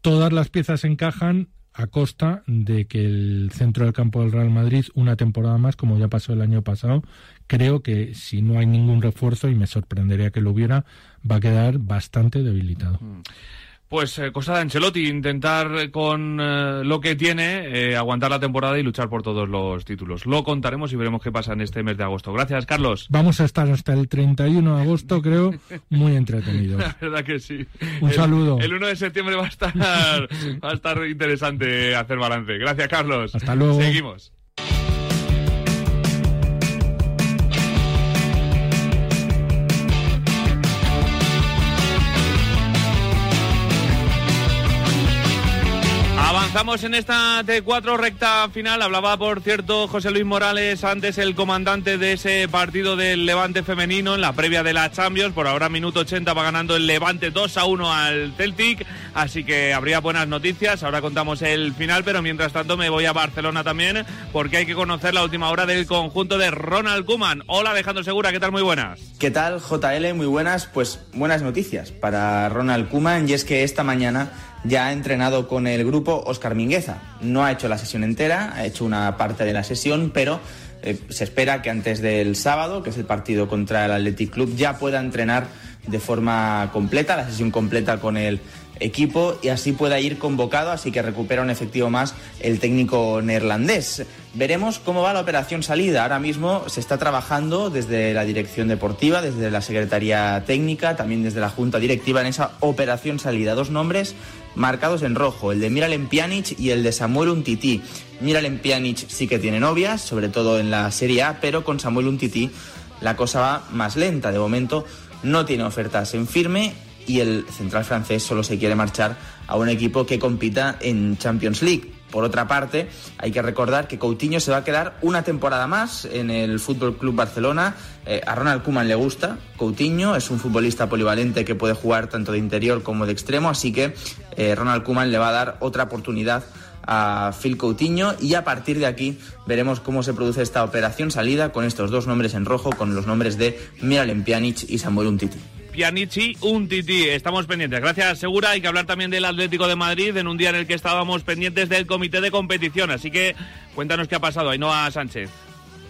Todas las piezas encajan a costa de que el centro del campo del Real Madrid, una temporada más, como ya pasó el año pasado, creo que si no hay ningún refuerzo, y me sorprendería que lo hubiera, va a quedar bastante debilitado. Pues eh, cosa de Ancelotti, intentar con eh, lo que tiene eh, aguantar la temporada y luchar por todos los títulos. Lo contaremos y veremos qué pasa en este mes de agosto. Gracias, Carlos. Vamos a estar hasta el 31 de agosto, creo, muy entretenidos. La verdad que sí. Un El- saludo. El 1 de septiembre va a estar, va a estar interesante hacer balance. Gracias, Carlos. Hasta luego. Seguimos. Avanzamos en esta T4 recta final. Hablaba, por cierto, José Luis Morales, antes el comandante de ese partido del Levante femenino en la previa de la Champions. Por ahora, minuto 80 va ganando el Levante 2 a 1 al Celtic. Así que habría buenas noticias. Ahora contamos el final, pero mientras tanto me voy a Barcelona también porque hay que conocer la última hora del conjunto de Ronald Kuman. Hola, Alejandro Segura, ¿qué tal? Muy buenas. ¿Qué tal, JL? Muy buenas. Pues buenas noticias para Ronald Kuman y es que esta mañana ya ha entrenado con el grupo Oscar Mingueza. No ha hecho la sesión entera, ha hecho una parte de la sesión, pero eh, se espera que antes del sábado, que es el partido contra el Athletic Club, ya pueda entrenar de forma completa, la sesión completa con el equipo y así pueda ir convocado, así que recupera un efectivo más el técnico neerlandés. Veremos cómo va la operación salida. Ahora mismo se está trabajando desde la dirección deportiva, desde la Secretaría Técnica, también desde la Junta Directiva en esa operación salida. Dos nombres marcados en rojo, el de Miralem Pjanic y el de Samuel Untiti. Miralem Pjanic sí que tiene novias, sobre todo en la Serie A, pero con Samuel Untiti la cosa va más lenta. De momento no tiene ofertas en firme y el central francés solo se quiere marchar a un equipo que compita en Champions League. Por otra parte, hay que recordar que Coutinho se va a quedar una temporada más en el Fútbol Club Barcelona. Eh, a Ronald Koeman le gusta Coutinho, es un futbolista polivalente que puede jugar tanto de interior como de extremo, así que eh, Ronald Koeman le va a dar otra oportunidad a Phil Coutinho y a partir de aquí veremos cómo se produce esta operación salida con estos dos nombres en rojo, con los nombres de Miralem Pjanic y Samuel Umtiti. Pianici, un tití. Estamos pendientes. Gracias, Segura. Hay que hablar también del Atlético de Madrid en un día en el que estábamos pendientes del comité de competición. Así que cuéntanos qué ha pasado. Ainhoa Sánchez.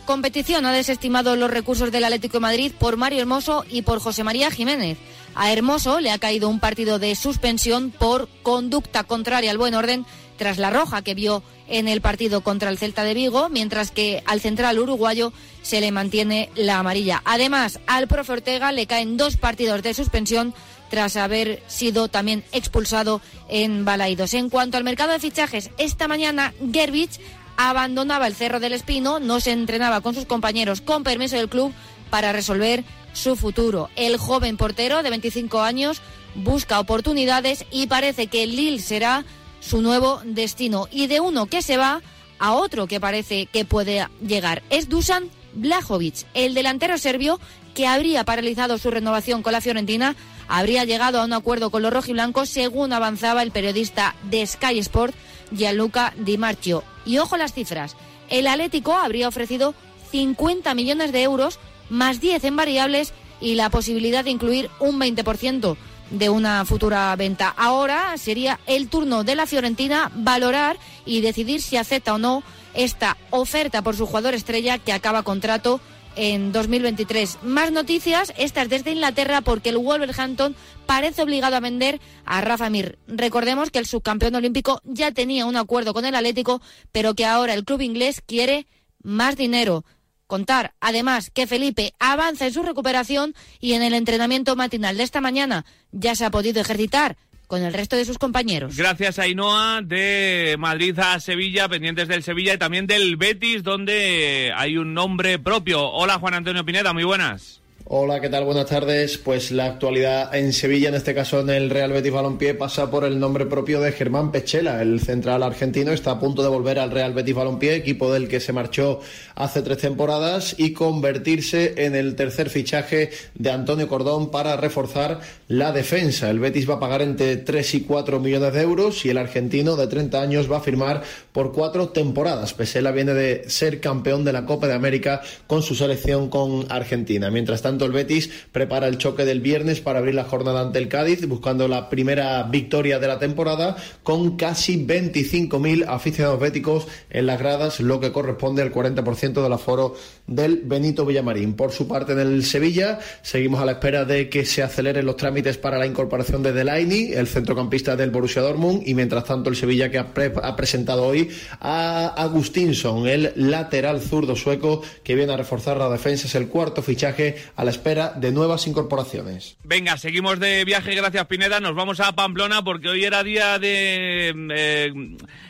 Competición ha desestimado los recursos del Atlético de Madrid por Mario Hermoso y por José María Jiménez. A Hermoso le ha caído un partido de suspensión por conducta contraria al buen orden tras la roja que vio en el partido contra el Celta de Vigo, mientras que al central uruguayo se le mantiene la amarilla. Además, al profe Ortega le caen dos partidos de suspensión tras haber sido también expulsado en Balaidos. En cuanto al mercado de fichajes, esta mañana Gerbich abandonaba el Cerro del Espino, no se entrenaba con sus compañeros con permiso del club para resolver su futuro. El joven portero de 25 años busca oportunidades y parece que Lille será su nuevo destino. Y de uno que se va a otro que parece que puede llegar. Es Dusan Blajovic, el delantero serbio que habría paralizado su renovación con la Fiorentina, habría llegado a un acuerdo con los rojiblancos según avanzaba el periodista de Sky Sport, Gianluca Di Marchio. Y ojo las cifras, el Atlético habría ofrecido 50 millones de euros más 10 en variables y la posibilidad de incluir un 20% de una futura venta. Ahora sería el turno de la Fiorentina valorar y decidir si acepta o no esta oferta por su jugador estrella que acaba contrato en 2023. Más noticias, estas desde Inglaterra, porque el Wolverhampton parece obligado a vender a Rafa Mir. Recordemos que el subcampeón olímpico ya tenía un acuerdo con el Atlético, pero que ahora el club inglés quiere más dinero. Contar, además, que Felipe avanza en su recuperación y en el entrenamiento matinal de esta mañana ya se ha podido ejercitar con el resto de sus compañeros. Gracias a Ainhoa de Madrid a Sevilla, pendientes del Sevilla y también del Betis, donde hay un nombre propio. Hola Juan Antonio Pineda, muy buenas. Hola, ¿qué tal? Buenas tardes. Pues la actualidad en Sevilla, en este caso en el Real Betis Balompié, pasa por el nombre propio de Germán Pechela. El central argentino está a punto de volver al Real Betis Balompié, equipo del que se marchó hace tres temporadas, y convertirse en el tercer fichaje de Antonio Cordón para reforzar la defensa. El Betis va a pagar entre 3 y 4 millones de euros y el argentino de 30 años va a firmar por cuatro temporadas. Pesela viene de ser campeón de la Copa de América con su selección con Argentina. Mientras tanto, el Betis prepara el choque del viernes para abrir la jornada ante el Cádiz, buscando la primera victoria de la temporada con casi 25.000 aficionados béticos en las gradas, lo que corresponde al 40% del aforo del Benito Villamarín. Por su parte, en el Sevilla, seguimos a la espera de que se aceleren los trámites para la incorporación de Delaini, el centrocampista del Borussia Dortmund, y mientras tanto el Sevilla que ha, pre- ha presentado hoy a Agustinson, el lateral zurdo sueco que viene a reforzar la defensa, es el cuarto fichaje la espera de nuevas incorporaciones. Venga, seguimos de viaje, gracias Pineda. Nos vamos a Pamplona porque hoy era día de eh,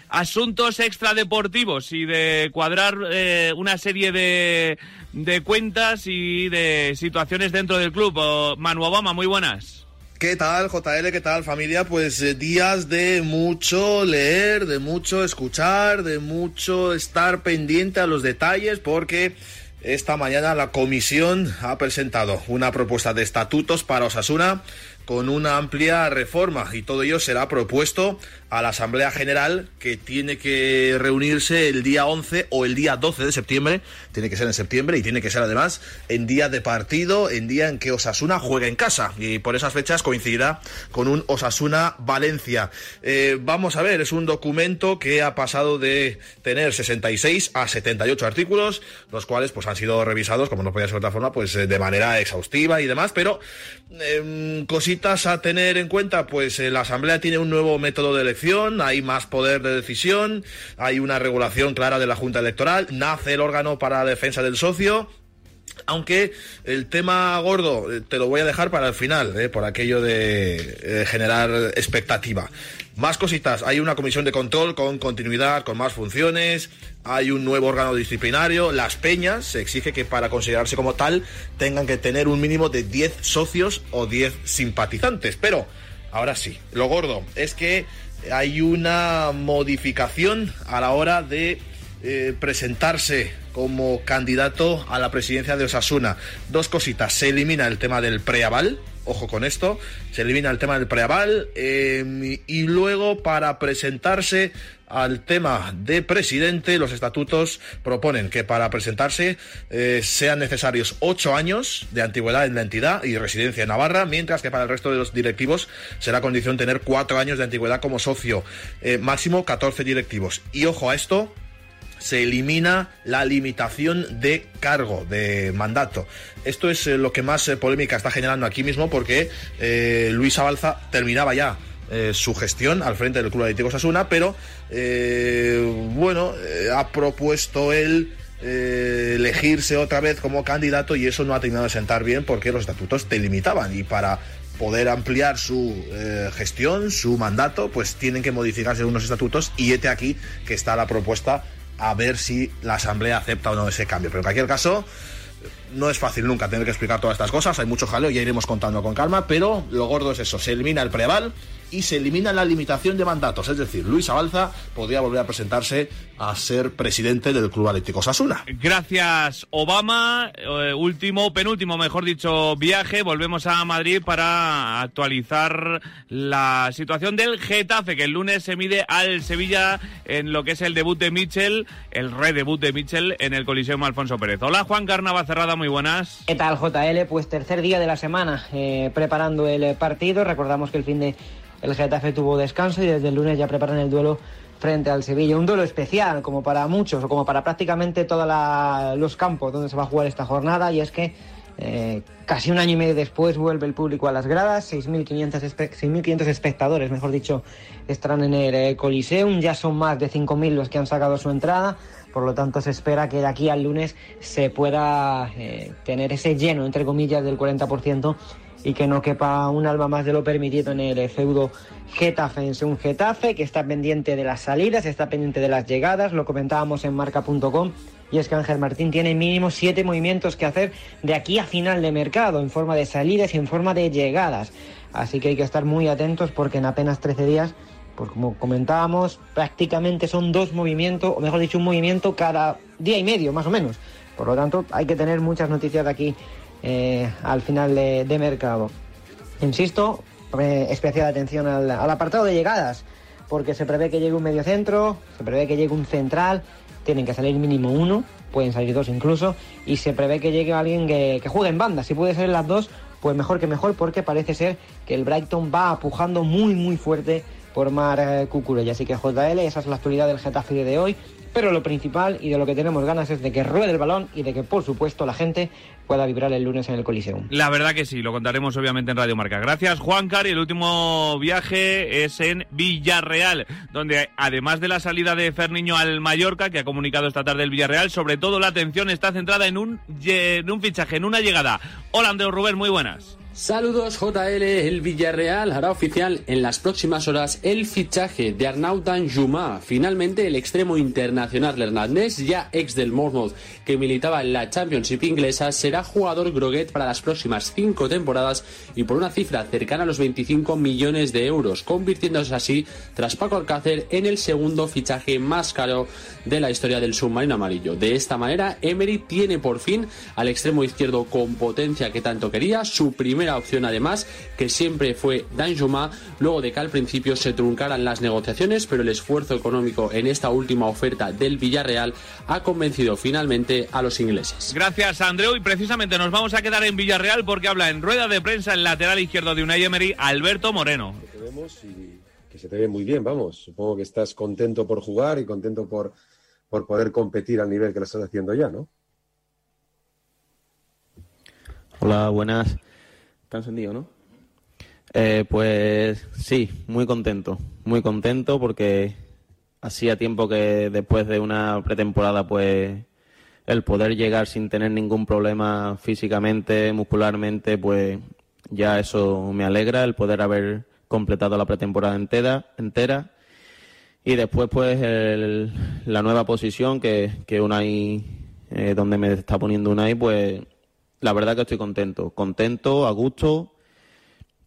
asuntos extradeportivos y de cuadrar eh, una serie de, de cuentas y de situaciones dentro del club. Oh, Manu Obama, muy buenas. ¿Qué tal, JL? ¿Qué tal, familia? Pues eh, días de mucho leer, de mucho escuchar, de mucho estar pendiente a los detalles, porque esta mañana la comisión ha presentado una propuesta de estatutos para Osasuna con una amplia reforma y todo ello será propuesto a la Asamblea General que tiene que reunirse el día 11 o el día 12 de septiembre, tiene que ser en septiembre y tiene que ser además en día de partido, en día en que Osasuna juega en casa. Y por esas fechas coincidirá con un Osasuna Valencia. Eh, vamos a ver, es un documento que ha pasado de tener 66 a 78 artículos, los cuales pues han sido revisados, como no podía ser de otra forma, pues eh, de manera exhaustiva y demás, pero eh, cositas a tener en cuenta, pues eh, la Asamblea tiene un nuevo método de elección, hay más poder de decisión, hay una regulación clara de la Junta Electoral, nace el órgano para la defensa del socio, aunque el tema gordo eh, te lo voy a dejar para el final, eh, por aquello de eh, generar expectativa. Más cositas, hay una comisión de control con continuidad, con más funciones, hay un nuevo órgano disciplinario, las peñas, se exige que para considerarse como tal tengan que tener un mínimo de 10 socios o 10 simpatizantes. Pero, ahora sí, lo gordo es que hay una modificación a la hora de eh, presentarse como candidato a la presidencia de Osasuna. Dos cositas, se elimina el tema del preaval, ojo con esto, se elimina el tema del preaval eh, y luego para presentarse al tema de presidente, los estatutos proponen que para presentarse eh, sean necesarios ocho años de antigüedad en la entidad y residencia en Navarra, mientras que para el resto de los directivos será condición tener cuatro años de antigüedad como socio, eh, máximo 14 directivos. Y ojo a esto, se elimina la limitación de cargo, de mandato. Esto es eh, lo que más polémica está generando aquí mismo porque Luis Abalza terminaba ya eh, su gestión al frente del Club Atlético Sasuna, pero eh, bueno, eh, ha propuesto él elegirse otra vez como candidato y eso no ha terminado de sentar bien porque los estatutos te limitaban y para poder ampliar su gestión, su mandato, pues tienen que modificarse unos estatutos y este aquí que está la propuesta a ver si la Asamblea acepta o no ese cambio. Pero en cualquier caso, no es fácil nunca tener que explicar todas estas cosas, hay mucho jaleo, ya iremos contando con calma, pero lo gordo es eso, se elimina el preval y se elimina la limitación de mandatos, es decir, Luis Abalza podría volver a presentarse a ser presidente del Club Atlético Sasuna. Gracias, Obama. Eh, último, penúltimo, mejor dicho, viaje. Volvemos a Madrid para actualizar la situación del Getafe, que el lunes se mide al Sevilla en lo que es el debut de Mitchell, el redebut de Mitchell en el Coliseum Alfonso Pérez. Hola, Juan Carnava Cerrada, muy buenas. ¿Qué tal, JL? Pues tercer día de la semana eh, preparando el partido. Recordamos que el fin de el Getafe tuvo descanso y desde el lunes ya preparan el duelo frente al Sevilla. Un duelo especial, como para muchos, o como para prácticamente todos los campos donde se va a jugar esta jornada, y es que eh, casi un año y medio después vuelve el público a las gradas, 6.500 espectadores, mejor dicho, estarán en el eh, Coliseum, ya son más de 5.000 los que han sacado su entrada, por lo tanto se espera que de aquí al lunes se pueda eh, tener ese lleno, entre comillas, del 40% y que no quepa un alma más de lo permitido en el feudo Getafe. En un Getafe que está pendiente de las salidas, está pendiente de las llegadas, lo comentábamos en marca.com. Y es que Ángel Martín tiene mínimo siete movimientos que hacer de aquí a final de mercado, en forma de salidas y en forma de llegadas. Así que hay que estar muy atentos porque en apenas 13 días, pues como comentábamos, prácticamente son dos movimientos, o mejor dicho, un movimiento cada día y medio, más o menos. Por lo tanto, hay que tener muchas noticias de aquí eh, al final de, mercado. Insisto, especial atención al, apartado de llegadas, porque se prevé que llegue un medio centro, se prevé que llegue un central, tienen que salir mínimo uno, pueden salir dos incluso, y se prevé que llegue alguien que, juegue en banda. Si puede ser las dos, pues mejor que mejor, porque parece ser que el Brighton va apujando muy muy fuerte por Mar eh, Cucurella. Así que JL, esa es la actualidad del Getafe de hoy. Pero lo principal y de lo que tenemos ganas es de que ruede el balón y de que, por supuesto, la gente pueda vibrar el lunes en el Coliseum. La verdad que sí, lo contaremos obviamente en Radio Marca. Gracias, Juan Cari. El último viaje es en Villarreal, donde además de la salida de Ferniño al Mallorca, que ha comunicado esta tarde el Villarreal, sobre todo la atención está centrada en un, fichaje, en una llegada. Hola, Andreu Rubén, muy buenas. Saludos JL, el Villarreal hará oficial en las próximas horas el fichaje de Arnaud Danjuma. Finalmente el extremo internacional Hernández, ya ex del Bournemouth que militaba en la Championship inglesa, será jugador groguet para las próximas cinco temporadas y por una cifra cercana a los 25 millones de euros, convirtiéndose así, tras Paco Alcácer, en el segundo fichaje más caro de la historia del submarino amarillo. De esta manera, Emery tiene por fin al extremo izquierdo con potencia que tanto quería, su primer primera opción además, que siempre fue Danjuma, luego de que al principio se truncaran las negociaciones, pero el esfuerzo económico en esta última oferta del Villarreal ha convencido finalmente a los ingleses. Gracias, Andreu, y precisamente nos vamos a quedar en Villarreal porque habla en rueda de prensa el lateral izquierdo de Unai Emery, Alberto Moreno. Que se te ve muy bien, vamos. Supongo que estás contento por jugar y contento por, por poder competir al nivel que lo estás haciendo ya, ¿no? Hola, buenas. Está encendido, ¿no? Eh, pues sí, muy contento, muy contento porque hacía tiempo que después de una pretemporada, pues el poder llegar sin tener ningún problema físicamente, muscularmente, pues ya eso me alegra, el poder haber completado la pretemporada entera. entera. Y después, pues, la nueva posición que, que Unai, eh, donde me está poniendo Unai, pues la verdad que estoy contento, contento, a gusto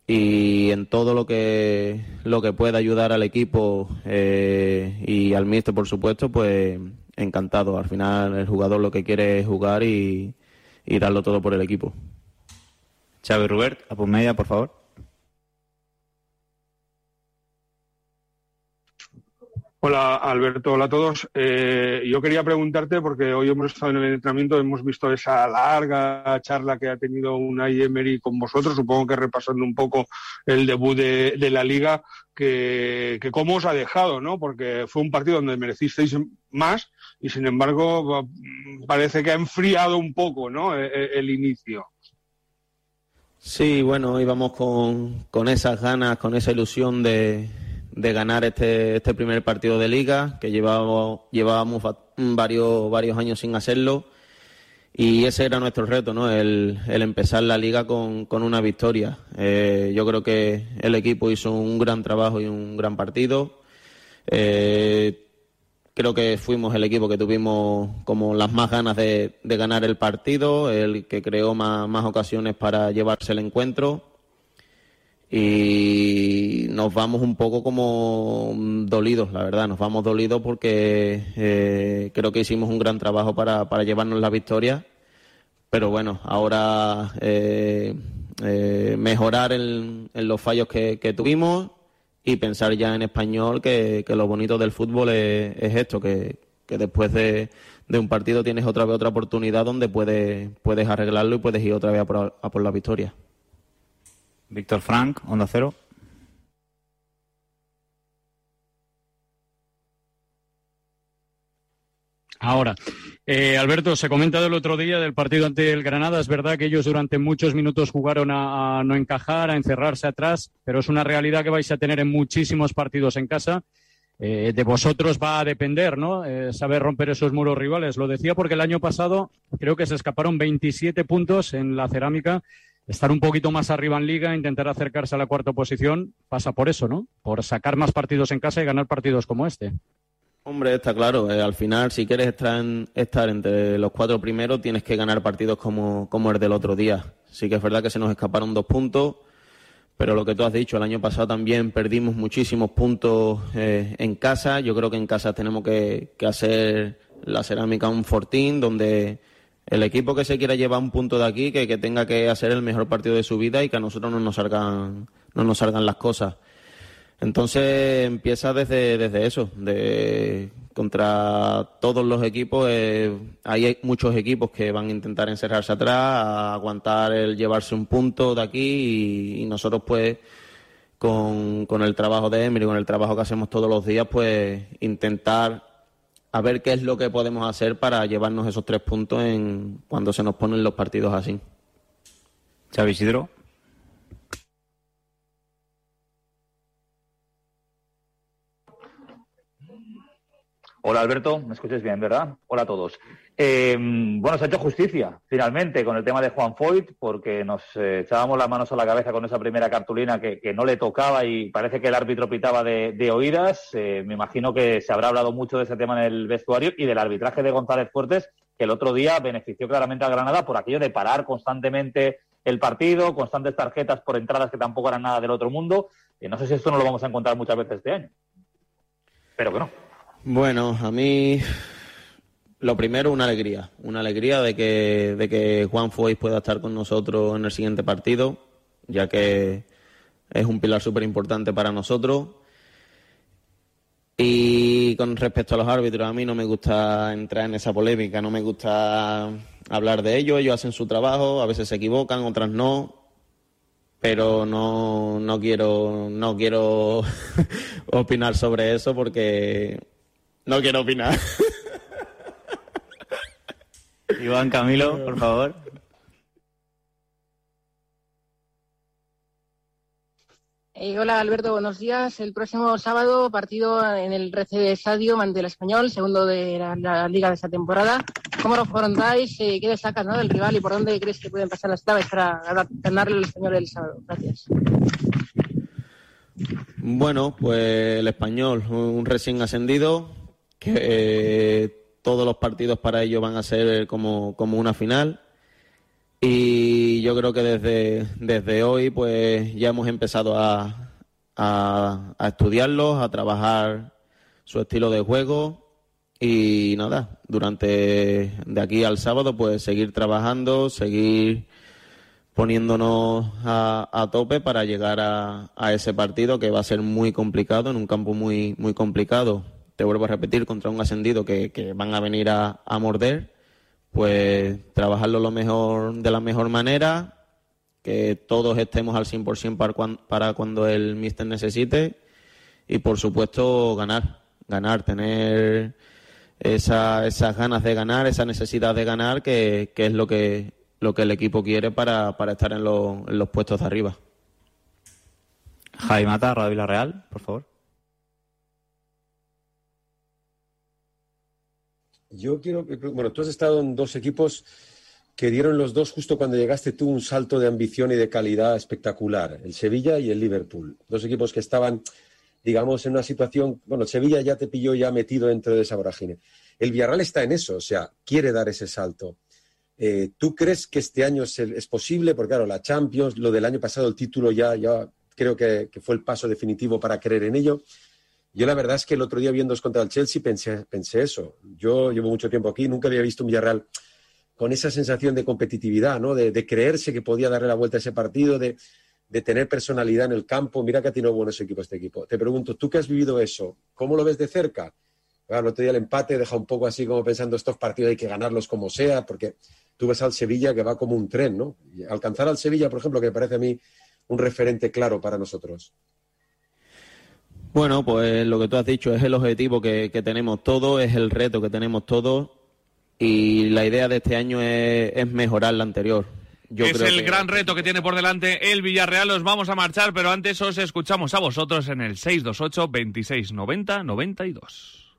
y en todo lo que lo que pueda ayudar al equipo eh, y al míster por supuesto pues encantado. Al final el jugador lo que quiere es jugar y, y darlo todo por el equipo. Xavi Rubert a media por favor Hola Alberto, hola a todos. Eh, yo quería preguntarte, porque hoy hemos estado en el entrenamiento, hemos visto esa larga charla que ha tenido Unai Emery con vosotros, supongo que repasando un poco el debut de, la liga, que, cómo os ha dejado, ¿no? Porque fue un partido donde merecisteis más y sin embargo parece que ha enfriado un poco, ¿no? el, e, el inicio. Sí, bueno, íbamos con, con esas ganas, con esa ilusión de de ganar este, este primer partido de liga, que llevábamos, llevábamos varios, varios años sin hacerlo. Y ese era nuestro reto, ¿no? El, el empezar la liga con, con una victoria. Eh, yo creo que el equipo hizo un gran trabajo y un gran partido. Eh, creo que fuimos el equipo que tuvimos como las más ganas de, de ganar el partido, el que creó más, más ocasiones para llevarse el encuentro y nos vamos un poco como dolidos, la verdad, nos vamos dolidos porque eh, creo que hicimos un gran trabajo para, para llevarnos la victoria, pero bueno, ahora eh, eh, mejorar en, los fallos que, tuvimos y pensar ya en español que, lo bonito del fútbol es, esto, que, después de, un partido tienes otra vez otra oportunidad donde puedes, puedes arreglarlo y puedes ir otra vez a por la victoria. Víctor Frank, Onda Cero. Ahora, eh, Alberto, se comenta del otro día del partido ante el Granada. Es verdad que ellos durante muchos minutos jugaron a, no encajar, a encerrarse atrás, pero es una realidad que vais a tener en muchísimos partidos en casa. Eh, de vosotros va a depender, ¿no? Eh, saber romper esos muros rivales. Lo decía porque el año pasado creo que se escaparon 27 puntos en la cerámica. Estar un poquito más arriba en liga, intentar acercarse a la cuarta posición, pasa por eso, ¿no? Por sacar más partidos en casa y ganar partidos como este. Hombre, está claro. Eh, al final, si quieres estar, en, estar, entre los cuatro primeros, tienes que ganar partidos como, como el del otro día. Sí que es verdad que se nos escaparon dos puntos, pero lo que tú has dicho, el año pasado también perdimos muchísimos puntos eh, en casa. Yo creo que en casa tenemos que, que, hacer la cerámica un fortín, donde el equipo que se quiera llevar un punto de aquí, que, que tenga que hacer el mejor partido de su vida y que a nosotros no nos salgan, no nos salgan las cosas. Entonces empieza desde, desde eso, de contra todos los equipos. Eh, hay muchos equipos que van a intentar encerrarse atrás, aguantar el llevarse un punto de aquí y, y nosotros pues con, con, el trabajo de Emery, con el trabajo que hacemos todos los días, pues intentar a ver qué es lo que podemos hacer para llevarnos esos tres puntos en cuando se nos ponen los partidos así. Xavi Isidro. Hola Alberto, me escuchas bien, ¿verdad? Hola a todos. Eh, bueno, se ha hecho justicia finalmente con el tema de Juan Foyt, porque nos eh, echábamos las manos a la cabeza con esa primera cartulina que, no le tocaba y parece que el árbitro pitaba de, de oídas. Eh, me imagino que se habrá hablado mucho de ese tema en el vestuario y del arbitraje de González Fuertes, que el otro día benefició claramente a Granada por aquello de parar constantemente el partido, constantes tarjetas por entradas que tampoco eran nada del otro mundo. no sé si esto no lo vamos a encontrar muchas veces este año. Pero que no. Bueno, a mí lo primero una alegría, una alegría de que, de que Juan Foy pueda estar con nosotros en el siguiente partido, ya que es un pilar súper importante para nosotros. Y con respecto a los árbitros, a mí no me gusta entrar en esa polémica, no me gusta hablar de ellos, ellos hacen su trabajo, a veces se equivocan, otras no, pero no, no quiero, no quiero opinar sobre eso porque no quiero opinar. Iván Camilo, por favor. Eh, hola Alberto, buenos días. El próximo sábado partido en el RCD Estadio ante el Español, segundo de la, la, liga de esta temporada. ¿Cómo lo afrontáis? Eh, ¿Qué destacas ¿no? del rival y por dónde crees que pueden pasar las claves para ganarle al Español el sábado? Gracias. Bueno, pues el Español, un recién ascendido, que eh, todos los partidos para ellos van a ser como, como una final. Y yo creo que desde, desde hoy pues ya hemos empezado a, a, a estudiarlos, a trabajar su estilo de juego y nada, durante de aquí al sábado pues seguir trabajando, seguir poniéndonos a, a tope para llegar a, a, ese partido que va a ser muy complicado, en un campo muy, muy complicado te vuelvo a repetir, contra un ascendido que, que van a venir a, a, morder, pues trabajarlo lo mejor, de la mejor manera, que todos estemos al 100% para cuando, para cuando el míster necesite y por supuesto ganar, ganar, tener esa, esas ganas de ganar, esa necesidad de ganar, que, que es lo que, lo que el equipo quiere para, para estar en, lo, en los puestos de arriba. Jaime Mata, Radio Villarreal, por favor. Yo quiero, bueno, tú has estado en dos equipos que dieron los dos justo cuando llegaste tú un salto de ambición y de calidad espectacular, el Sevilla y el Liverpool. Dos equipos que estaban, digamos, en una situación, bueno, Sevilla ya te pilló ya metido dentro de esa vorágine. El Villarreal está en eso, o sea, quiere dar ese salto. Eh, ¿Tú crees que este año es, posible? Porque claro, la Champions, lo del año pasado, el título ya, ya creo que fue el paso definitivo para creer en ello. Yo la verdad es que el otro día viendo contra el Chelsea pensé, eso. Yo llevo mucho tiempo aquí, nunca había visto un Villarreal con esa sensación de competitividad, ¿no? De, creerse que podía darle la vuelta a ese partido, de, tener personalidad en el campo. Mira que ha tenido buenos equipos este equipo. Te pregunto, tú que has vivido eso, ¿cómo lo ves de cerca? Claro, el otro día el empate deja un poco así como pensando estos partidos hay que ganarlos como sea, porque tú ves al Sevilla que va como un tren, ¿no? Alcanzar al Sevilla, por ejemplo, que me parece a mí un referente claro para nosotros. Bueno, pues lo que tú has dicho es el objetivo que, que tenemos todos, es el reto que tenemos todos y la idea de este año es, es mejorar la anterior. Yo es creo el que- gran reto que tiene por delante el Villarreal. Os vamos a marchar, pero antes os escuchamos a vosotros en el 628 26 90 92.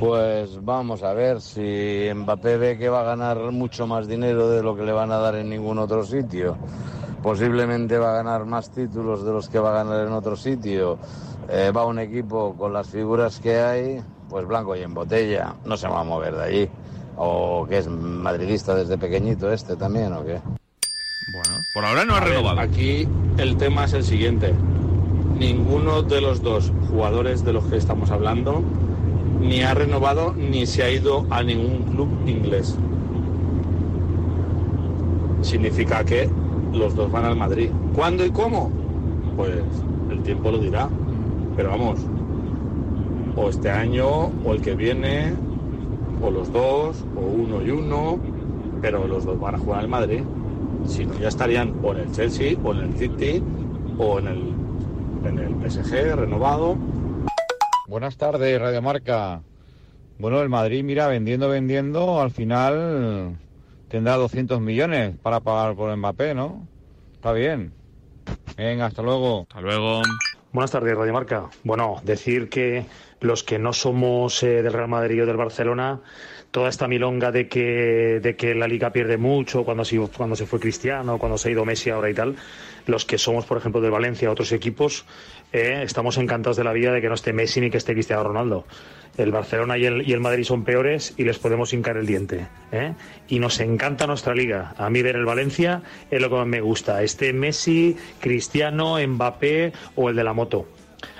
Pues vamos a ver si Mbappé ve que va a ganar mucho más dinero de lo que le van a dar en ningún otro sitio. Posiblemente va a ganar más títulos de los que va a ganar en otro sitio. Eh, va un equipo con las figuras que hay, pues blanco y en botella. No se va a mover de allí. O que es madridista desde pequeñito este también, ¿o qué? Bueno, por ahora no ha ver, renovado. aquí el tema es el siguiente. Ninguno de los dos jugadores de los que estamos hablando ni ha renovado ni se ha ido a ningún club inglés. Significa que los dos van al Madrid. ¿Cuándo y cómo? Pues el tiempo lo dirá. Pero vamos, o este año, o el que viene, o los dos, o uno y uno, pero los dos van a jugar al Madrid. Si no, ya estarían o en el Chelsea, o en el City, o en el, en el PSG renovado. Buenas tardes, Radio Marca. Bueno, el Madrid, mira, vendiendo, vendiendo, al final tendrá 200 millones para pagar por Mbappé, ¿no? Está bien. Venga, hasta luego. Hasta luego. Buenas tardes, Radio Marca. Bueno, decir que los que no somos eh, del Real Madrid o del Barcelona, toda esta milonga de que, de que la liga pierde mucho cuando se, cuando se fue Cristiano, cuando se ha ido Messi ahora y tal, los que somos, por ejemplo, del Valencia, otros equipos, eh, estamos encantados de la vida de que no esté Messi ni que esté Cristiano Ronaldo. El Barcelona y el, y el Madrid son peores y les podemos hincar el diente. ¿eh? Y nos encanta nuestra liga. A mí ver el Valencia es lo que más me gusta. Este Messi, Cristiano, Mbappé o el de la moto.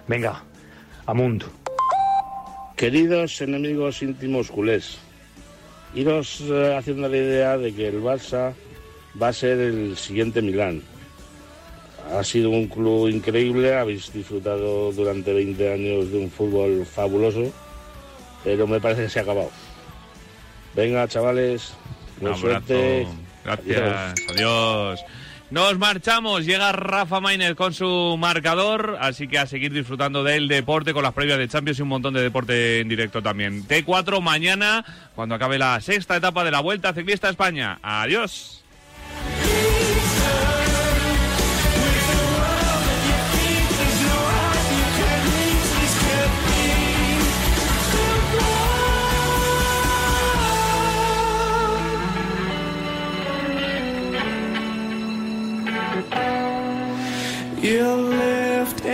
Venga, Amund. Queridos enemigos íntimos culés, iros eh, haciendo la idea de que el Barça va a ser el siguiente Milán. Ha sido un club increíble, habéis disfrutado durante 20 años de un fútbol fabuloso, pero me parece que se ha acabado. Venga, chavales, Un suerte. Gracias. Adiós. Adiós. Nos marchamos. Llega Rafa Mainer con su marcador. Así que a seguir disfrutando del deporte con las previas de Champions y un montón de deporte en directo también. T4 mañana, cuando acabe la sexta etapa de la Vuelta Ciclista a España. Adiós. You left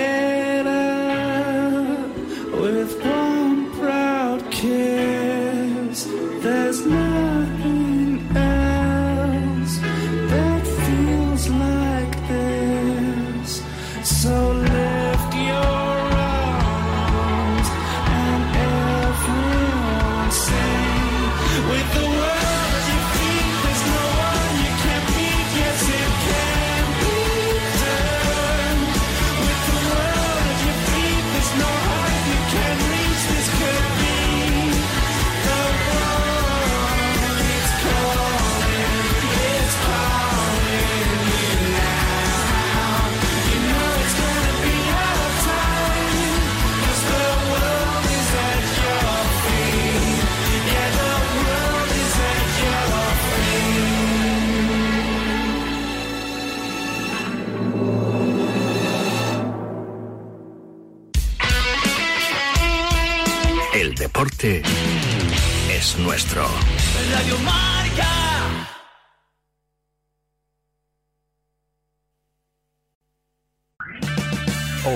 Deporte es nuestro.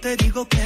Te digo que